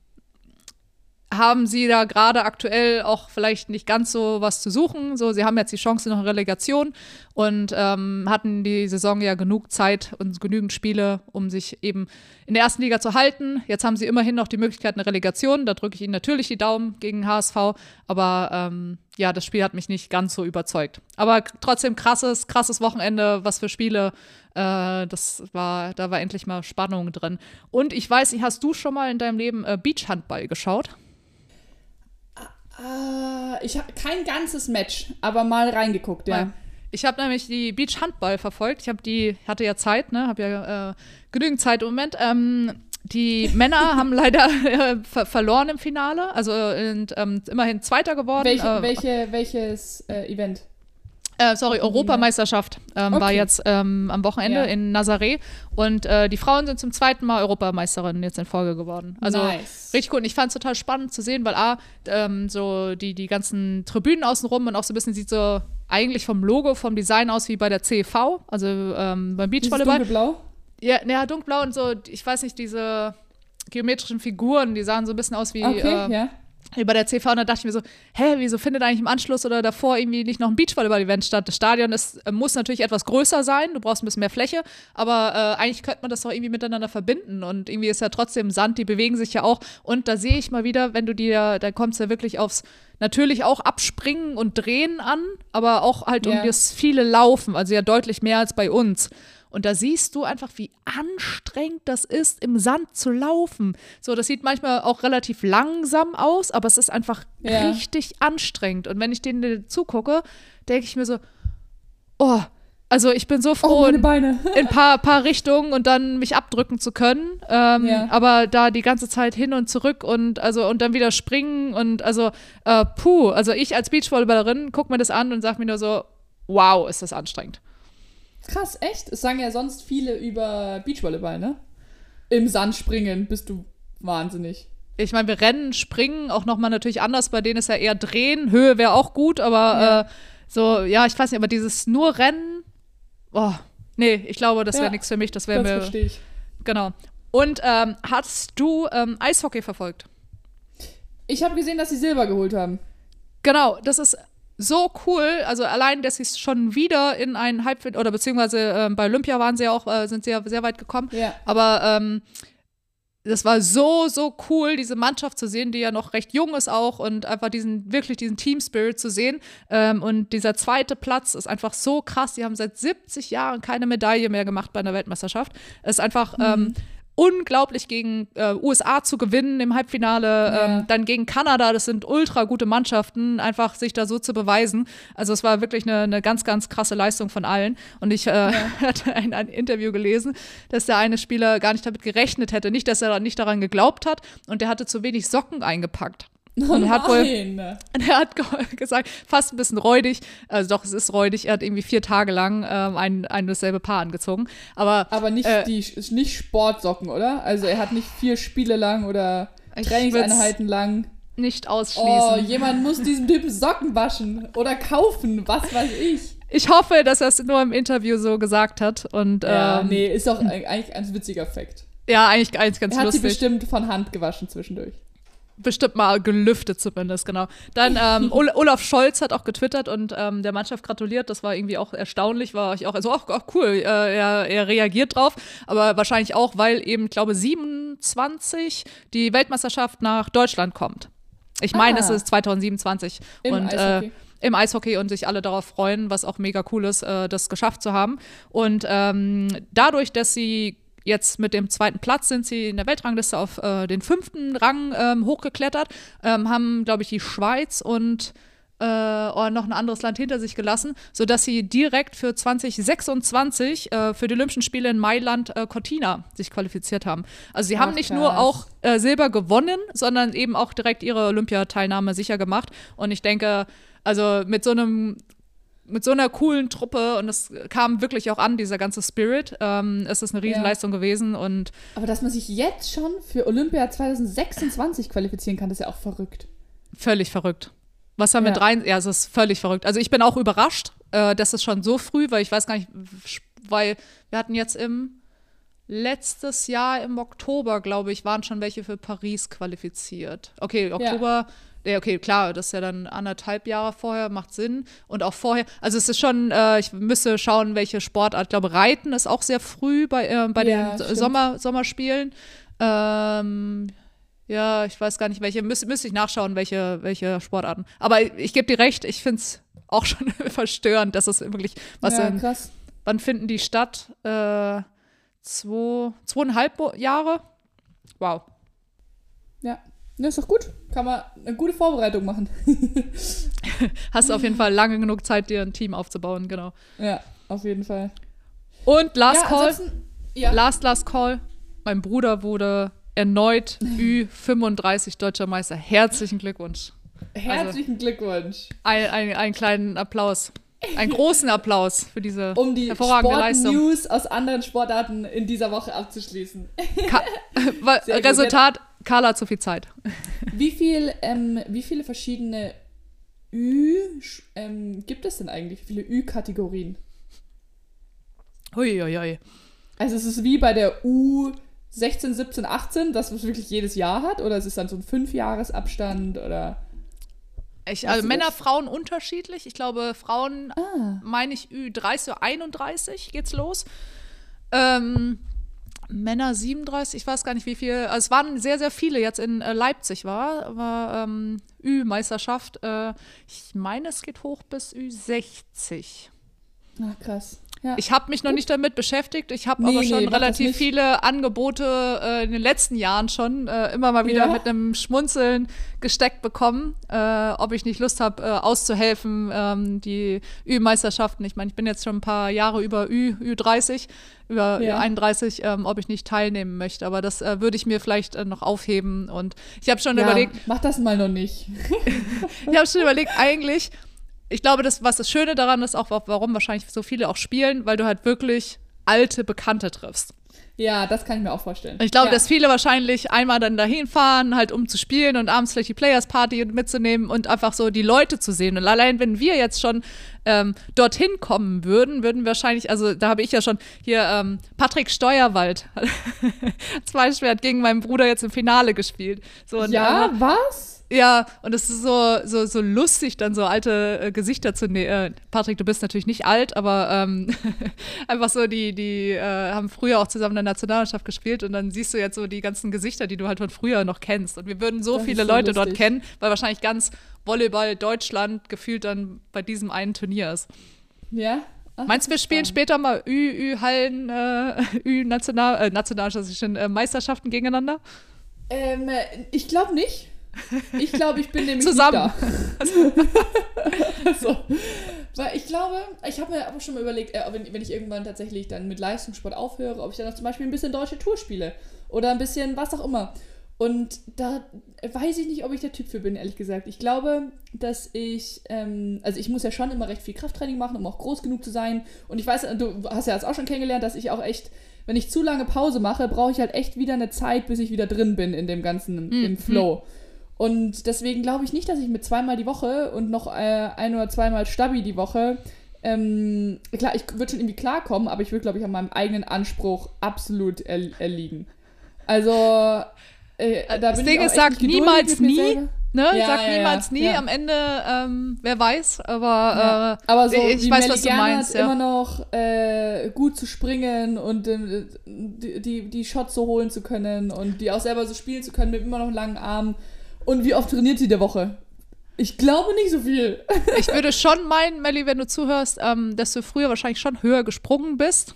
haben sie da gerade aktuell auch vielleicht nicht ganz so was zu suchen. So, sie haben jetzt die Chance noch in Relegation und ähm, hatten die Saison ja genug Zeit und genügend Spiele, um sich eben in der ersten Liga zu halten. Jetzt haben sie immerhin noch die Möglichkeit eine Relegation. Da drücke ich ihnen natürlich die Daumen gegen HSV. Aber ähm, ja, das Spiel hat mich nicht ganz so überzeugt. Aber trotzdem krasses, krasses Wochenende, was für Spiele. Äh, das war, da war endlich mal Spannung drin. Und ich weiß hast du schon mal in deinem Leben äh, Beachhandball geschaut? Uh, ich habe kein ganzes Match, aber mal reingeguckt, ja. Ich habe nämlich die Beach Handball verfolgt. Ich habe die hatte ja Zeit, ne, habe ja äh, genügend Zeit im Moment. Ähm, die Männer haben leider äh, ver verloren im Finale, also und, ähm, immerhin Zweiter geworden. Welche, äh, welche, welches äh, Event? Äh, sorry, Europameisterschaft ähm, war Okay. jetzt ähm, am Wochenende Ja. in Nazaré. Und äh, die Frauen sind zum zweiten Mal Europameisterinnen jetzt in Folge geworden. Also Nice. richtig cool. Und ich fand es total spannend zu sehen, weil A, ähm, so die, die ganzen Tribünen außenrum und auch so ein bisschen sieht so eigentlich vom Logo, vom Design aus wie bei der CEV, also ähm, beim Beachvolleyball. dunkelblau? Ja, ja, dunkelblau und so, ich weiß nicht, diese geometrischen Figuren, die sahen so ein bisschen aus wie, Okay, äh, ja. Bei der CV und da dachte ich mir so, hä, wieso findet eigentlich im Anschluss oder davor irgendwie nicht noch ein Beachvolleyball-Event statt? Das Stadion ist, äh, muss natürlich etwas größer sein, du brauchst ein bisschen mehr Fläche, aber äh, eigentlich könnte man das doch irgendwie miteinander verbinden und irgendwie ist ja trotzdem Sand, die bewegen sich ja auch und da sehe ich mal wieder, wenn du dir, da kommt es ja wirklich aufs natürlich auch abspringen und drehen an, aber auch halt um Ja. das viele Laufen, also ja deutlich mehr als bei uns. Und da siehst du einfach, wie anstrengend das ist, im Sand zu laufen. So, das sieht manchmal auch relativ langsam aus, aber es ist einfach Ja. richtig anstrengend. Und wenn ich denen zugucke, denke ich mir so, oh, also ich bin so Oh, froh, meine in ein paar, paar Richtungen und dann mich abdrücken zu können. Ähm, Ja. Aber da die ganze Zeit hin und zurück und also und dann wieder springen und also äh, puh, also ich als Beachvolleyballerin gucke mir das an und sage mir nur so, wow, ist das anstrengend. Krass, echt? Es sagen ja sonst viele über Beachvolleyball, ne? Im Sand springen bist du wahnsinnig. Ich meine, wir rennen, springen, auch nochmal natürlich anders. Bei denen ist ja eher drehen. Höhe wäre auch gut, aber Ja. äh, so, ja, ich weiß nicht, aber dieses nur Rennen, oh, nee, ich glaube, das wäre Ja, nichts für mich. Das wäre Das mir, verstehe ich. genau. Und ähm, hast du ähm, Eishockey verfolgt? Ich habe gesehen, dass sie Silber geholt haben. Genau, das ist so cool. Also allein, dass sie es schon wieder in ein Halbfinale oder beziehungsweise ähm, bei Olympia waren sie ja auch, äh, sind sie ja sehr weit gekommen. Ja. Aber ähm, das war so, so cool, diese Mannschaft zu sehen, die ja noch recht jung ist auch und einfach diesen, wirklich diesen Team Spirit zu sehen. Ähm, und dieser zweite Platz ist einfach so krass. Die haben seit 70 Jahren keine Medaille mehr gemacht bei einer Weltmeisterschaft. Es ist einfach ähm, unglaublich gegen äh, USA zu gewinnen im Halbfinale, Ja. ähm, dann gegen Kanada, das sind ultra gute Mannschaften, einfach sich da so zu beweisen. Also es war wirklich eine, eine ganz, ganz krasse Leistung von allen. Und ich äh, hatte ein, ein Interview gelesen, dass der eine Spieler gar nicht damit gerechnet hätte, nicht, dass er nicht daran geglaubt hat und der hatte zu wenig Socken eingepackt. Und er hat wohl, er hat ge gesagt, fast ein bisschen räudig, also doch, es ist räudig, er hat irgendwie vier Tage lang ähm, ein, ein dasselbe Paar angezogen. Aber Aber nicht Äh, die nicht Sportsocken, oder? Also er hat nicht vier Spiele lang oder Trainingseinheiten lang. nicht Oh, ausschließen. jemand muss diesem Typen Socken waschen oder kaufen, was weiß ich. ich hoffe, dass er es nur im Interview so gesagt hat. Und Ja, ähm, nee, ist doch eigentlich ein witziger Fakt. ja eigentlich, eigentlich ganz Er hat sie lustig. bestimmt von Hand gewaschen zwischendurch. Bestimmt mal gelüftet zumindest, genau. Dann ähm, Ol Olaf Scholz hat auch getwittert und ähm, der Mannschaft gratuliert. Das war irgendwie auch erstaunlich, war ich auch, also auch, auch cool. Äh, er, er reagiert drauf, aber wahrscheinlich auch, weil eben, ich glaube, 27 die Weltmeisterschaft nach Deutschland kommt. Ich meine, Ah. es ist 2027 Im und Eishockey. Äh, im Eishockey und sich alle darauf freuen, was auch mega cool ist, äh, das geschafft zu haben. Und ähm, dadurch, dass sie jetzt mit dem zweiten Platz sind sie in der Weltrangliste auf äh, den fünften Rang ähm, hochgeklettert, ähm, haben, glaube ich, die Schweiz und äh, oh, noch ein anderes Land hinter sich gelassen, sodass sie direkt für 2026 äh, für die Olympischen Spiele in Mailand äh, Cortina sich qualifiziert haben. Also sie haben Ach, nicht nur auch äh, Silber gewonnen, sondern eben auch direkt ihre Olympiateilnahme sicher gemacht. Und ich denke, also mit so einem mit so einer coolen Truppe und es kam wirklich auch an, dieser ganze Spirit. Ähm, es ist eine Riesenleistung gewesen und Aber dass man sich jetzt schon für Olympia 2026 qualifizieren kann, das ist ja auch verrückt. völlig verrückt. Was haben wir Ja. drei? Ja, es ist völlig verrückt. Also ich bin auch überrascht, äh, dass es schon so früh, weil ich weiß gar nicht, weil wir hatten jetzt im letztes Jahr im Oktober, glaube ich, waren schon welche für Paris qualifiziert. Okay, Oktober. Ja. okay, klar, das ist ja dann anderthalb Jahre vorher, macht Sinn. Und auch vorher, also es ist schon, äh, ich müsste schauen, welche Sportart. Ich glaube, Reiten ist auch sehr früh bei, äh, bei Ja, den stimmt. Sommer, Sommerspielen. Ähm, ja, ich weiß gar nicht, welche, müsste müsste ich nachschauen, welche, welche Sportarten. Aber ich, ich gebe dir recht, ich finde es auch schon verstörend, dass es wirklich, was ja, in, wann finden die statt? Äh, zwei, zweieinhalb Jahre? Wow. Ja. ja, ist doch gut. Kann man eine gute Vorbereitung machen. Hast du auf jeden Fall lange genug Zeit, dir ein Team aufzubauen, genau. ja, auf jeden Fall. Und Last ja, Call, Ja. Last, Last Call. Mein Bruder wurde erneut Ü35 deutscher Meister. Herzlichen Glückwunsch. Herzlichen also, Glückwunsch. Ein, ein, einen kleinen Applaus. Einen großen Applaus für diese um die hervorragende Sport Leistung. News aus anderen Sportarten in dieser Woche abzuschließen. Ka Resultat, Carla hat zu viel Zeit. Wie, viel, ähm, wie viele verschiedene Ü ähm, gibt es denn eigentlich? Wie viele Ü-Kategorien? Huiuiui. Also es ist wie bei der U 16, 17, 18, das was wirklich jedes Jahr hat? Oder ist es dann so ein Fünfjahresabstand oder? Ich, also Männer, Frauen unterschiedlich. Ich glaube, Frauen, ah. meine ich, Ü30 oder 31 geht's los. Ähm, Männer 37, ich weiß gar nicht wie viel. Also es waren sehr, sehr viele jetzt in äh, Leipzig war, war ähm, Ü-Meisterschaft. Äh, ich meine, es geht hoch bis Ü60. Ach, krass. Ja. Ich habe mich noch nicht damit beschäftigt. Ich habe nee, aber schon nee, relativ viele Angebote äh, in den letzten Jahren schon äh, immer mal wieder ja. mit einem Schmunzeln gesteckt bekommen, äh, ob ich nicht Lust habe, äh, auszuhelfen, ähm, die Ü-Meisterschaften. Ich meine, ich bin jetzt schon ein paar Jahre über Ü, Ü30, über ja. Ü31, ähm, ob ich nicht teilnehmen möchte. Aber das äh, würde ich mir vielleicht äh, noch aufheben. Und ich habe schon überlegt. Mach das mal noch nicht. ich habe schon überlegt, eigentlich ich glaube, das, was das Schöne daran ist, auch warum wahrscheinlich so viele auch spielen, weil du halt wirklich alte Bekannte triffst. Ja, das kann ich mir auch vorstellen. Ich glaube, ja. dass viele wahrscheinlich einmal dann dahin fahren, halt um zu spielen und abends vielleicht die Players Party mitzunehmen und einfach so die Leute zu sehen. Und allein wenn wir jetzt schon ähm, dorthin kommen würden, würden wir wahrscheinlich, also da habe ich ja schon hier ähm, Patrick Steuerwald zum Beispiel hat gegen meinen Bruder jetzt im Finale gespielt. So, ja, und, was? Ja, und es ist so, so, so lustig, dann so alte äh, Gesichter zu nehmen. Äh, Patrick, du bist natürlich nicht alt, aber ähm, einfach so, die, die äh, haben früher auch zusammen in der Nationalmannschaft gespielt und dann siehst du jetzt so die ganzen Gesichter, die du halt von früher noch kennst. Und wir würden so das viele so Leute lustig. dort kennen, weil wahrscheinlich ganz Volleyball Deutschland gefühlt dann bei diesem einen Turnier ist. Ja. Ach, Meinst du, wir spielen später mal Ü-Hallen, Ü, Ü National, äh, Nationalmannschaften, äh, Meisterschaften gegeneinander? Ähm, ich glaube nicht. Ich glaube, ich bin nämlich Zusammen. so. Weil ich glaube, ich habe mir aber schon mal überlegt, äh, wenn, wenn ich irgendwann tatsächlich dann mit Leistungssport aufhöre, ob ich dann noch zum Beispiel ein bisschen deutsche Tour spiele. Oder ein bisschen was auch immer. Und da weiß ich nicht, ob ich der Typ für bin, ehrlich gesagt. Ich glaube, dass ich, ähm, also ich muss ja schon immer recht viel Krafttraining machen, um auch groß genug zu sein. Und ich weiß, du hast ja jetzt auch schon kennengelernt, dass ich auch echt, wenn ich zu lange Pause mache, brauche ich halt echt wieder eine Zeit, bis ich wieder drin bin in dem ganzen, mhm. im Flow. Und deswegen glaube ich nicht, dass ich mit zweimal die Woche und noch äh, ein oder zweimal Stabi die Woche, ähm, klar, ich würde schon irgendwie klarkommen, aber ich würde, glaube ich, an meinem eigenen Anspruch absolut er erliegen. Also, äh, da das Ding ist, sagt niemals nie. Ne? Ja, Sag ja, niemals ja, nie. Am Ende, ähm, wer weiß, aber, äh, aber so, ich weiß, was du meinst. immer noch äh, gut zu springen und äh, die, die, die Shots so holen zu können und die auch selber so spielen zu können mit immer noch langen Armen. Und wie oft trainiert sie der Woche? Ich glaube nicht so viel. ich würde schon meinen, Melly, wenn du zuhörst, ähm, dass du früher wahrscheinlich schon höher gesprungen bist.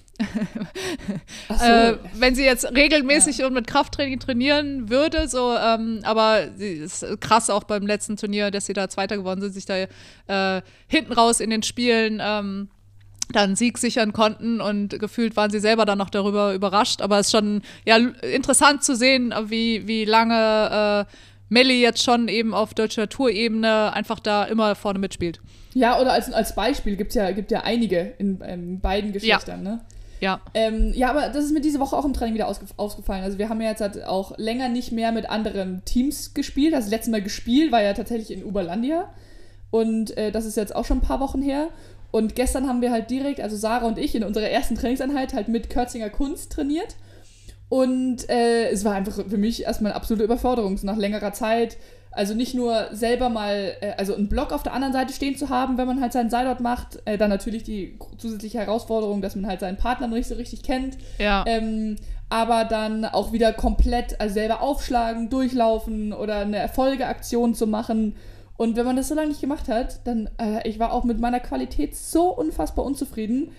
So. äh, wenn sie jetzt regelmäßig ja. und mit Krafttraining trainieren würde, so, ähm, aber sie ist krass auch beim letzten Turnier, dass sie da Zweiter geworden sind, sich da äh, hinten raus in den Spielen ähm, dann Sieg sichern konnten und gefühlt waren sie selber dann noch darüber überrascht. Aber es ist schon ja, interessant zu sehen, wie, wie lange äh, Melli jetzt schon eben auf deutscher Tourebene einfach da immer vorne mitspielt. Ja, oder als, als Beispiel gibt es ja, gibt ja einige in, in beiden Geschlechtern, ja. ne? Ja. Ähm, ja, aber das ist mir diese Woche auch im Training wieder ausgef ausgefallen. Also wir haben ja jetzt halt auch länger nicht mehr mit anderen Teams gespielt. Also das letzte Mal gespielt war ja tatsächlich in Uberlandia. Und äh, das ist jetzt auch schon ein paar Wochen her. Und gestern haben wir halt direkt, also Sarah und ich, in unserer ersten Trainingseinheit halt mit Kürzinger Kunst trainiert. Und äh, es war einfach für mich erstmal eine absolute Überforderung, so nach längerer Zeit. Also nicht nur selber mal, äh, also einen Block auf der anderen Seite stehen zu haben, wenn man halt seinen Seilort macht. Äh, dann natürlich die zusätzliche Herausforderung, dass man halt seinen Partner noch nicht so richtig kennt. Ja. Ähm, aber dann auch wieder komplett, also selber aufschlagen, durchlaufen oder eine Erfolgeaktion zu machen. Und wenn man das so lange nicht gemacht hat, dann, äh, ich war auch mit meiner Qualität so unfassbar unzufrieden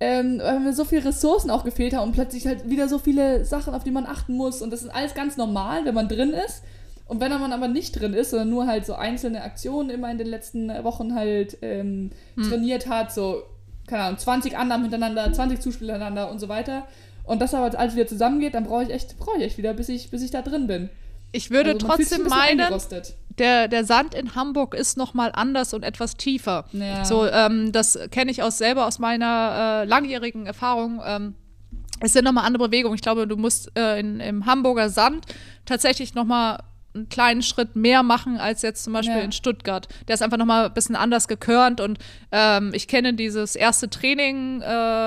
ähm, weil mir so viele Ressourcen auch gefehlt haben und plötzlich halt wieder so viele Sachen, auf die man achten muss. Und das ist alles ganz normal, wenn man drin ist. Und wenn man aber nicht drin ist, sondern nur halt so einzelne Aktionen immer in den letzten Wochen halt ähm, hm. trainiert hat, so, keine Ahnung, 20 Annahmen hintereinander, 20 Zuspiele hintereinander und so weiter. Und das aber alles wieder zusammengeht, dann brauche ich echt, brauche ich echt wieder, bis ich, bis ich da drin bin. Ich würde Also trotzdem meinen. Der, der Sand in Hamburg ist noch mal anders und etwas tiefer. Ja. So, ähm, das kenne ich aus selber aus meiner äh, langjährigen Erfahrung. Ähm, es sind nochmal andere Bewegungen. Ich glaube, du musst äh, in, im Hamburger Sand tatsächlich nochmal einen kleinen Schritt mehr machen als jetzt zum Beispiel Ja. in Stuttgart. Der ist einfach nochmal ein bisschen anders gekörnt und ähm, ich kenne dieses erste Training, äh,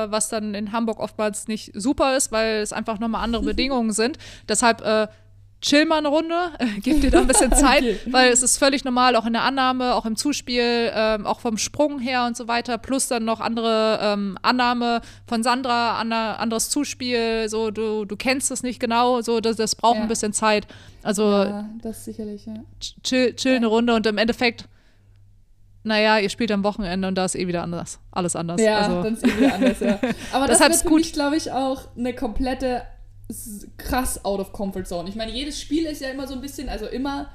was dann in Hamburg oftmals nicht super ist, weil es einfach nochmal andere Bedingungen sind. Deshalb äh, chill mal eine Runde, äh, gib dir da ein bisschen Zeit, Okay. weil es ist völlig normal, auch in der Annahme, auch im Zuspiel, ähm, auch vom Sprung her und so weiter, plus dann noch andere ähm, Annahme von Sandra, anna, anderes Zuspiel, so du, du kennst es nicht genau, so das, das braucht Ja. ein bisschen Zeit. Also Ja, das sicherlich, ja. chill, chill eine Runde und im Endeffekt, naja, ihr spielt am Wochenende und da ist eh wieder anders, alles anders. Ja, also, dann ist irgendwie anders, ja. Aber das ist für gut. mich, glaube ich, auch eine komplette krass out of comfort zone. Ich meine, jedes Spiel ist ja immer so ein bisschen, also immer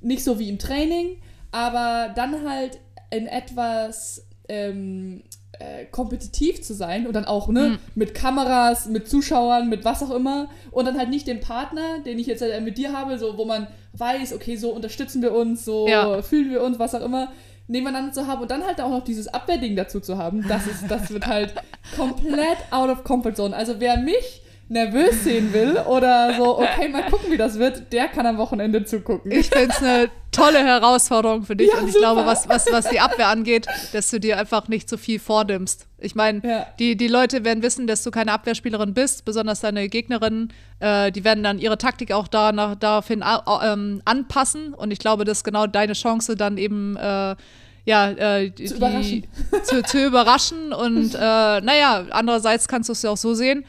nicht so wie im Training, aber dann halt in etwas ähm, äh, kompetitiv zu sein und dann auch ne, Mhm. mit Kameras, mit Zuschauern, mit was auch immer und dann halt nicht den Partner, den ich jetzt äh, mit dir habe, so wo man weiß, okay, so unterstützen wir uns, so Ja. fühlen wir uns, was auch immer, nebeneinander zu haben und dann halt auch noch dieses Abwehrding dazu zu haben, das ist, das wird halt komplett out of comfort zone. Also wer mich nervös sehen will oder so, okay, mal gucken, wie das wird, der kann am Wochenende zugucken. Ich finde es eine tolle Herausforderung für dich Ja, und ich super. glaube, was, was, was die Abwehr angeht, dass du dir einfach nicht zu viel vornimmst. Ich meine, Ja. die, die Leute werden wissen, dass du keine Abwehrspielerin bist, besonders deine Gegnerinnen. Äh, die werden dann ihre Taktik auch danach, daraufhin ähm, anpassen und ich glaube, das ist genau deine Chance, dann eben äh, ja, äh, die, überraschen. zu, zu überraschen und äh, naja, andererseits kannst du es ja auch so sehen,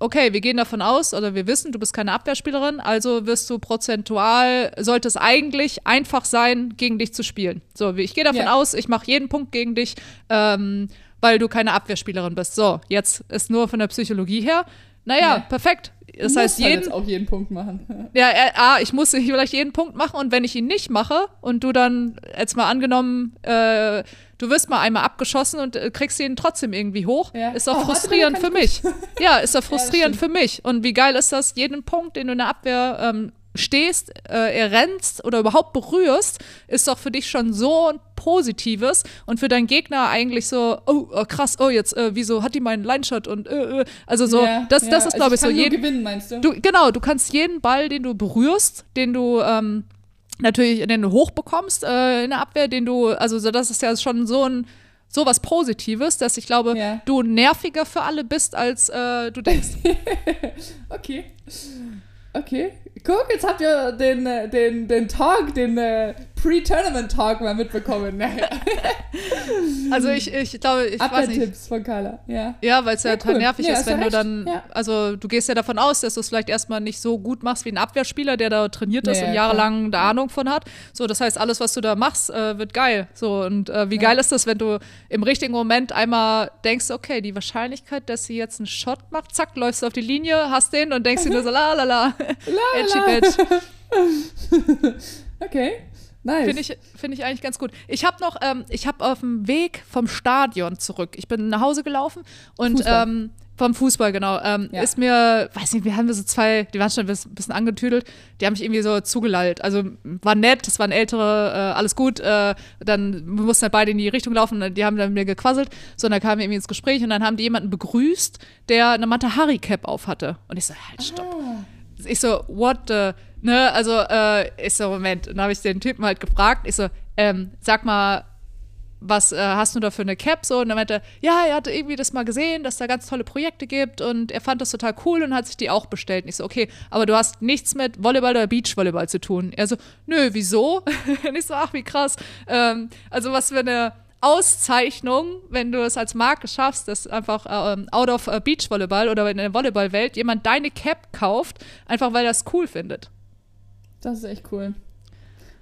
okay, wir gehen davon aus oder wir wissen, du bist keine Abwehrspielerin, also wirst du prozentual, sollte es eigentlich einfach sein, gegen dich zu spielen. So, ich gehe davon Ja. aus, ich mache jeden Punkt gegen dich, ähm, weil du keine Abwehrspielerin bist. So, jetzt ist nur von der Psychologie her, naja, Ja. perfekt. Das heißt, halt jeden, jetzt auch jeden Punkt machen. ja, äh, ah, ich muss vielleicht jeden Punkt machen und wenn ich ihn nicht mache und du dann jetzt mal angenommen, äh, du wirst mal einmal abgeschossen und äh, kriegst ihn trotzdem irgendwie hoch, Ja. ist doch Oh, frustrierend für mich. Ja, ist doch frustrierend stimmt. für mich. Und wie geil ist das, jeden Punkt, den du in der Abwehr ähm, stehst, äh, errennst oder überhaupt berührst, ist doch für dich schon so ein Positives und für deinen Gegner eigentlich so, oh, oh krass, oh jetzt, äh, wieso hat die meinen Line-Shot und äh, äh, also so, Ja, das, ja. das ist Also glaube ich so kann nur jeden, gewinnen, meinst du? Du, genau, du kannst jeden Ball, den du berührst, den du ähm, natürlich, den du hochbekommst äh, in der Abwehr, den du, also so, das ist ja schon so ein so was Positives, dass ich glaube, Ja. du nerviger für alle bist, als äh, du denkst. Okay. Okay. Guck, jetzt habt ihr den, äh, den, den Talk, den äh, Pre-Tournament-Talk mal mitbekommen. Naja. Also ich, ich glaube, ich weiß nicht. Abwehrtipps von Carla, ja. Ja, weil es ja, Ja, total cool. nervig Ja, ist, wenn du recht. dann, Ja. also du gehst ja davon aus, dass du es vielleicht erstmal nicht so gut machst wie ein Abwehrspieler, der da trainiert ist und ja, jahrelang da Ahnung von hat. So, das heißt, alles, was du da machst, äh, wird geil. So, und äh, wie geil ist das, wenn du im richtigen Moment einmal denkst, okay, die Wahrscheinlichkeit, dass sie jetzt einen Shot macht, zack, läufst du auf die Linie, hast den und denkst dir nur so, la la la, edgy bitch. Okay. Nice. Finde ich, find ich eigentlich ganz gut. Ich habe noch, ähm, ich habe auf dem Weg vom Stadion zurück, ich bin nach Hause gelaufen und Fußball. ähm, vom Fußball, genau, ähm, Ja. ist mir, weiß nicht, wir haben so zwei, die waren schon ein bisschen angetüdelt, die haben mich irgendwie so zugelallt. Also war nett, das waren ältere, äh, alles gut. Äh, dann wir mussten halt beide in die Richtung laufen, und die haben dann mit mir gequasselt. So, und dann kamen wir irgendwie ins Gespräch und dann haben die jemanden begrüßt, der eine Matahari-Cap auf hatte. Und ich so, halt, stopp. Ah. Ich so, what the, ne, also, äh, ich so, Moment, dann habe ich den Typen halt gefragt, ich so, ähm, sag mal, was äh, hast du da für eine Cap so? Und dann meinte er, ja, er hatte irgendwie das mal gesehen, dass da ganz tolle Projekte gibt und er fand das total cool und hat sich die auch bestellt. Und ich so, okay, aber du hast nichts mit Volleyball oder Beachvolleyball zu tun. Er so, nö, wieso? und ich so, ach, wie krass. Ähm, also was für eine Auszeichnung, wenn du es als Marke schaffst, dass einfach ähm, out of äh, Beachvolleyball oder in der Volleyballwelt jemand deine Cap kauft, einfach weil er es cool findet. Das ist echt cool.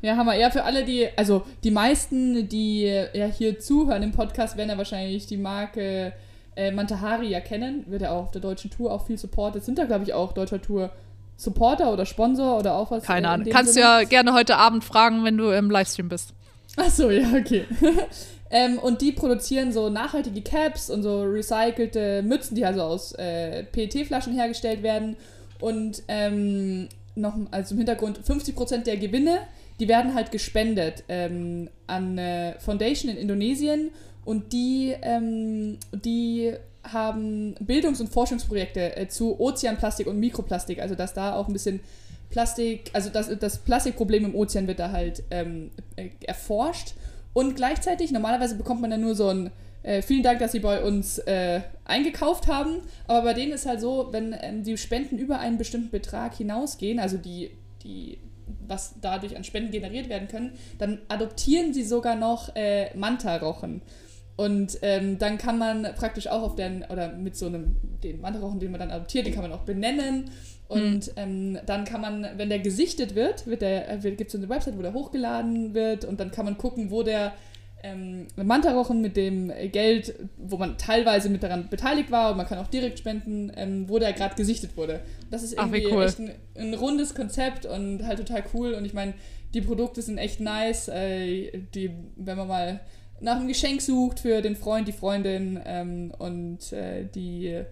Ja, Hammer. Ja, für alle, die, also die meisten, die ja hier zuhören im Podcast, werden ja wahrscheinlich die Marke äh, Mantahari ja kennen. Wird ja auch auf der deutschen Tour auch viel supportet. Sind da, glaube ich, auch deutscher Tour Supporter oder Sponsor oder auch was? Keine äh, Ahnung. Kannst du ja gerne heute Abend fragen, wenn du im Livestream bist. Ach so, ja, okay. Ähm, und die produzieren so nachhaltige Caps und so recycelte Mützen, die also aus äh, PET-Flaschen hergestellt werden. Und ähm, noch also im Hintergrund 50% der Gewinne, die werden halt gespendet ähm, an eine Foundation in Indonesien. Und die, ähm, die haben Bildungs- und Forschungsprojekte äh, zu Ozeanplastik und Mikroplastik, also dass da auch ein bisschen Plastik, also das, das Plastikproblem im Ozean wird da halt ähm, äh, erforscht und gleichzeitig, normalerweise bekommt man ja nur so ein äh, vielen Dank, dass Sie bei uns äh, eingekauft haben. Aber bei denen ist halt so, wenn ähm, die Spenden über einen bestimmten Betrag hinausgehen, also die, die, was dadurch an Spenden generiert werden können, dann adoptieren sie sogar noch äh, Manta-Rochen. Und ähm, dann kann man praktisch auch auf den, oder mit so einem, den Manta-Rochen, den man dann adoptiert, den kann man auch benennen. Und mhm. ähm, dann kann man, wenn der gesichtet wird, wird der, äh, gibt es eine Website, wo der hochgeladen wird und dann kann man gucken, wo der ähm, Mantarochen mit dem Geld, wo man teilweise mit daran beteiligt war und man kann auch direkt spenden, ähm, wo der gerade gesichtet wurde. Das ist irgendwie Ach, cool. echt ein, ein, rundes Konzept und halt total cool. Und ich meine, die Produkte sind echt nice. Äh, die, wenn man mal nach einem Geschenk sucht für den Freund, die Freundin ähm, und äh, die,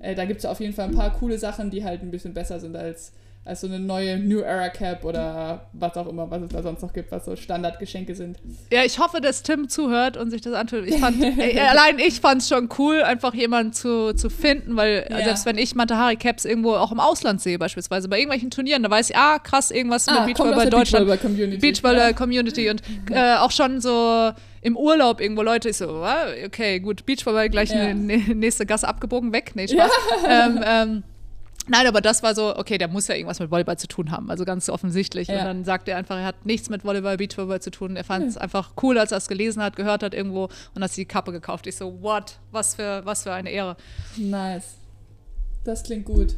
äh, da gibt es auf jeden Fall ein paar coole Sachen, die halt ein bisschen besser sind als als so eine neue New Era Cap oder was auch immer, was es da sonst noch gibt, was so Standardgeschenke sind. Ja, ich hoffe, dass Tim zuhört und sich das antut. Ich fand, ey, allein ich fand es schon cool, einfach jemanden zu, zu finden, weil ja. selbst wenn ich Matahari Caps irgendwo auch im Ausland sehe, beispielsweise bei irgendwelchen Turnieren, da weiß ich, ah, krass, irgendwas ah, mit Beachvolleyball Deutschland. Beachvolleyball Community. Beachvolleyball Community und äh, auch schon so im Urlaub irgendwo Leute, ich so, okay, gut, Beachvolleyball gleich ja. nächste Gasse abgebogen weg. Nee, Spaß. Ja. Ähm, ähm, Nein, aber das war so, okay, der muss ja irgendwas mit Volleyball zu tun haben, also ganz offensichtlich. Ja. Und dann sagt er einfach, er hat nichts mit Volleyball, Beachvolleyball zu tun. Er fand es hm. einfach cool, als er es gelesen hat, gehört hat irgendwo und hat sich die Kappe gekauft. Ich so, what? Was für, was für eine Ehre. Nice. Das klingt gut.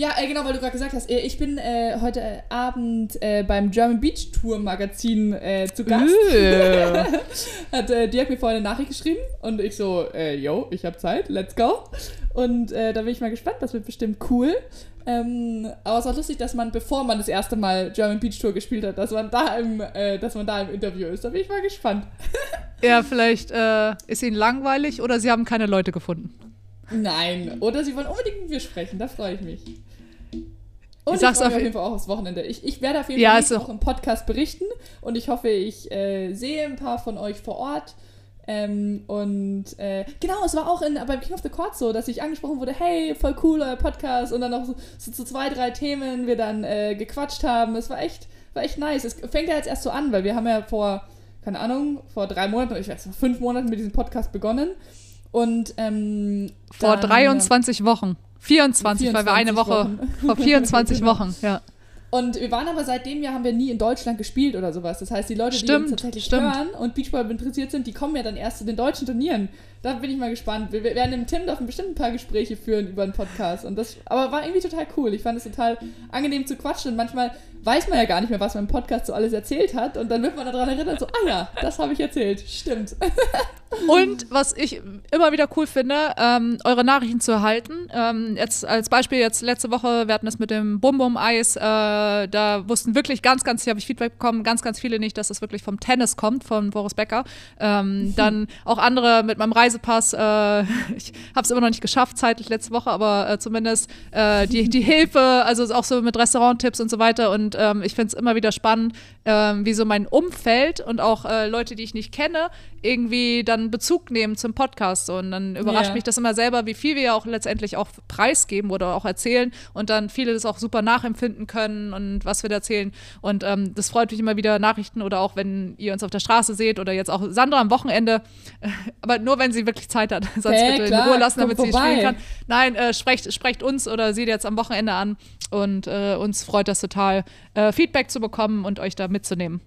Ja, äh, genau, weil du gerade gesagt hast, äh, ich bin äh, heute Abend äh, beim German Beach Tour Magazin äh, zu Gast. Hat äh, Dirk mir vorhin eine Nachricht geschrieben und ich so, yo, ich habe Zeit, let's go. Und da bin ich mal gespannt, das wird bestimmt cool. Ähm, aber es war lustig, dass man, bevor man das erste Mal German Beach Tour gespielt hat, dass man da im, dass man da im Interview ist. Da bin ich mal gespannt. ja, vielleicht ist ihnen langweilig oder sie haben keine Leute gefunden. Nein, oder sie wollen unbedingt mit mir sprechen, da freue ich mich. Und ich, ich mich auf jeden Fall auch aufs Wochenende. Ich, ich werde auf jeden Fall ja, auch im Podcast berichten und ich hoffe, ich äh, sehe ein paar von euch vor Ort. Ähm, und äh, genau, es war auch in, beim King of the Court so, dass ich angesprochen wurde, hey, voll cool, euer Podcast. Und dann noch so, so zu zwei, drei Themen wir dann äh, gequatscht haben. Es war echt, war echt nice. Es fängt ja jetzt erst so an, weil wir haben ja vor, keine Ahnung, vor drei Monaten, ich weiß, vor fünf Monaten mit diesem Podcast begonnen. Und ähm, vor dann, 23 Wochen. 24, 24 weil wir eine Woche, Wochen. vor 24 genau. Wochen, ja. Und wir waren aber seitdem ja, haben wir nie in Deutschland gespielt oder sowas. Das heißt, die Leute, stimmt, die uns tatsächlich stimmt. hören und Beachball interessiert sind, die kommen ja dann erst zu den deutschen Turnieren. Da bin ich mal gespannt. Wir, werden im Tim Timdorf bestimmt ein paar Gespräche führen über einen Podcast. Und das, aber war irgendwie total cool. Ich fand es total angenehm zu quatschen. Und manchmal weiß man ja gar nicht mehr, was man im Podcast so alles erzählt hat. Und dann wird man daran erinnert, so, ah ja, das habe ich erzählt. Stimmt. Und was ich immer wieder cool finde, ähm, eure Nachrichten zu erhalten. Ähm, jetzt als Beispiel jetzt letzte Woche, wir hatten das mit dem Bum Bum Eis, äh, da wussten wirklich ganz, ganz, hier habe ich Feedback bekommen, ganz, ganz viele nicht, dass das wirklich vom Tennis kommt, von Boris Becker. Ähm, dann auch andere mit meinem Reisepass, äh, ich habe es immer noch nicht geschafft, zeitlich letzte Woche, aber äh, zumindest äh, die, die Hilfe, also auch so mit Restauranttipps und so weiter. Und ähm, ich finde es immer wieder spannend, ähm, wie so mein Umfeld und auch äh, Leute, die ich nicht kenne, irgendwie dann Bezug nehmen zum Podcast. Und dann überrascht yeah. mich das immer selber, wie viel wir ja auch letztendlich auch preisgeben oder auch erzählen und dann viele das auch super nachempfinden können und was wir da erzählen. Und ähm, das freut mich immer wieder Nachrichten oder auch wenn ihr uns auf der Straße seht oder jetzt auch Sandra am Wochenende, aber nur wenn sie wirklich Zeit hat, sonst hey, bitte klar, in Ruhe lassen, damit sie spielen kann. Nein, äh, sprecht, sprecht uns oder sie jetzt am Wochenende an und äh, uns freut das total, äh, Feedback zu bekommen und euch da mitzunehmen.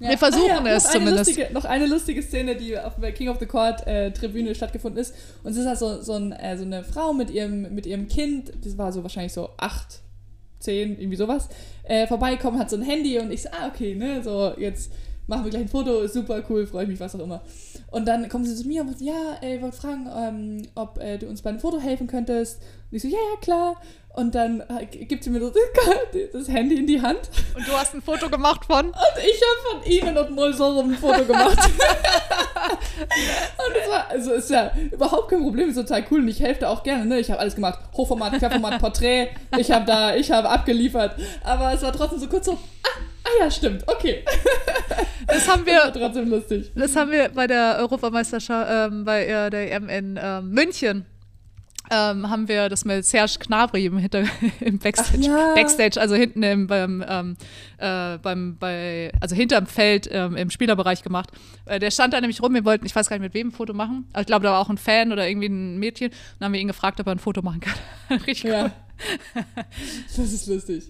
Ja. Wir versuchen ah, ja, es zumindest. Lustige, noch eine lustige Szene, die auf der King of the Court äh, Tribüne stattgefunden ist. Und es ist halt so, so, ein, äh, so, eine Frau mit ihrem, mit ihrem Kind, das war so wahrscheinlich so acht, zehn, irgendwie sowas, äh, vorbeikommen, hat so ein Handy und ich so, ah, okay, ne, so jetzt machen wir gleich ein Foto, super cool, freue ich mich, was auch immer. Und dann kommen sie zu mir und sagen, ja, ey, wollte fragen, ähm, ob äh, du uns bei einem Foto helfen könntest. Und ich so, ja, ja, klar. Und dann äh, gibt sie mir so das Handy in die Hand. Und du hast ein Foto gemacht von? Und ich habe von ihnen und Molsorum ein Foto gemacht. und es war, also ist ja überhaupt kein Problem, ist total cool und ich helfe da auch gerne, ne? Ich habe alles gemacht, Hochformat, Querformat, Porträt, ich habe da, ich habe abgeliefert. Aber es war trotzdem so kurz so, ah, ah ja, stimmt, okay. Das haben wir. Das trotzdem lustig. Das haben wir bei der Europameisterschaft, ähm, bei äh, der EM in ähm, München ähm, haben wir das mit Serge Knabri im, Hinter im Backstage, ja. Backstage, also hinten im, beim, ähm, äh, beim, bei, also hinterm Feld ähm, im Spielerbereich gemacht. Äh, der stand da nämlich rum, wir wollten, ich weiß gar nicht mit wem ein Foto machen, aber ich glaube, da war auch ein Fan oder irgendwie ein Mädchen. Dann haben wir ihn gefragt, ob er ein Foto machen kann. Richtig cool. Das ist lustig.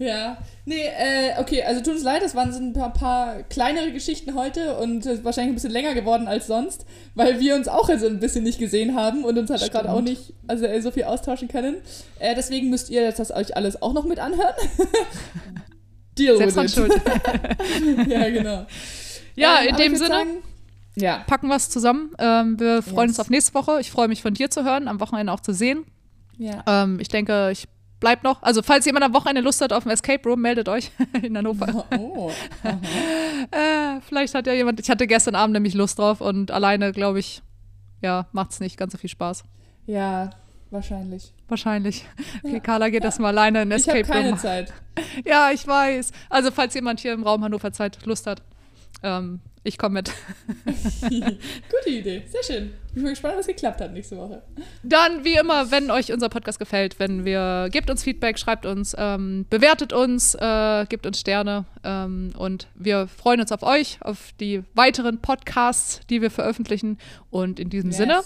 Ja, nee, äh, okay, also tut uns leid, das waren so ein paar, paar kleinere Geschichten heute und äh, wahrscheinlich ein bisschen länger geworden als sonst, weil wir uns auch also ein bisschen nicht gesehen haben und uns halt gerade auch nicht also, äh, so viel austauschen können. Äh, deswegen müsst ihr das euch alles auch noch mit anhören. Deal Selbst with it. Schuld. ja, genau. Ja, ähm, in dem Sinne. Sagen, ja. Packen wir es zusammen. Ähm, wir freuen yes. uns auf nächste Woche. Ich freue mich von dir zu hören, am Wochenende auch zu sehen. Ja. Ähm, ich denke, ich bleibt noch. Also, falls jemand am Wochenende Lust hat auf ein Escape Room, meldet euch in Hannover. Oh, äh, vielleicht hat ja jemand, ich hatte gestern Abend nämlich Lust drauf und alleine, glaube ich, ja, macht es nicht ganz so viel Spaß. Ja, wahrscheinlich. Wahrscheinlich. Okay, ja. Carla geht ja. das mal alleine in Escape Room. Ich habe keine Zeit. Ja, ich weiß. Also, falls jemand hier im Raum Hannover Zeit Lust hat, ähm, ich komme mit. Gute Idee, sehr schön. Ich bin gespannt, was geklappt hat nächste Woche. Dann, wie immer, wenn euch unser Podcast gefällt, wenn wir, gebt uns Feedback, schreibt uns, ähm, bewertet uns, äh, gebt uns Sterne ähm, und wir freuen uns auf euch, auf die weiteren Podcasts, die wir veröffentlichen. Und in diesem yes. Sinne,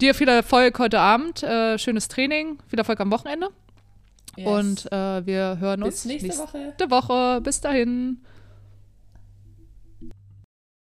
dir viel Erfolg heute Abend, äh, schönes Training, viel Erfolg am Wochenende. Yes. Und äh, wir hören Bis uns nächste, nächste Woche. Woche. Bis dahin.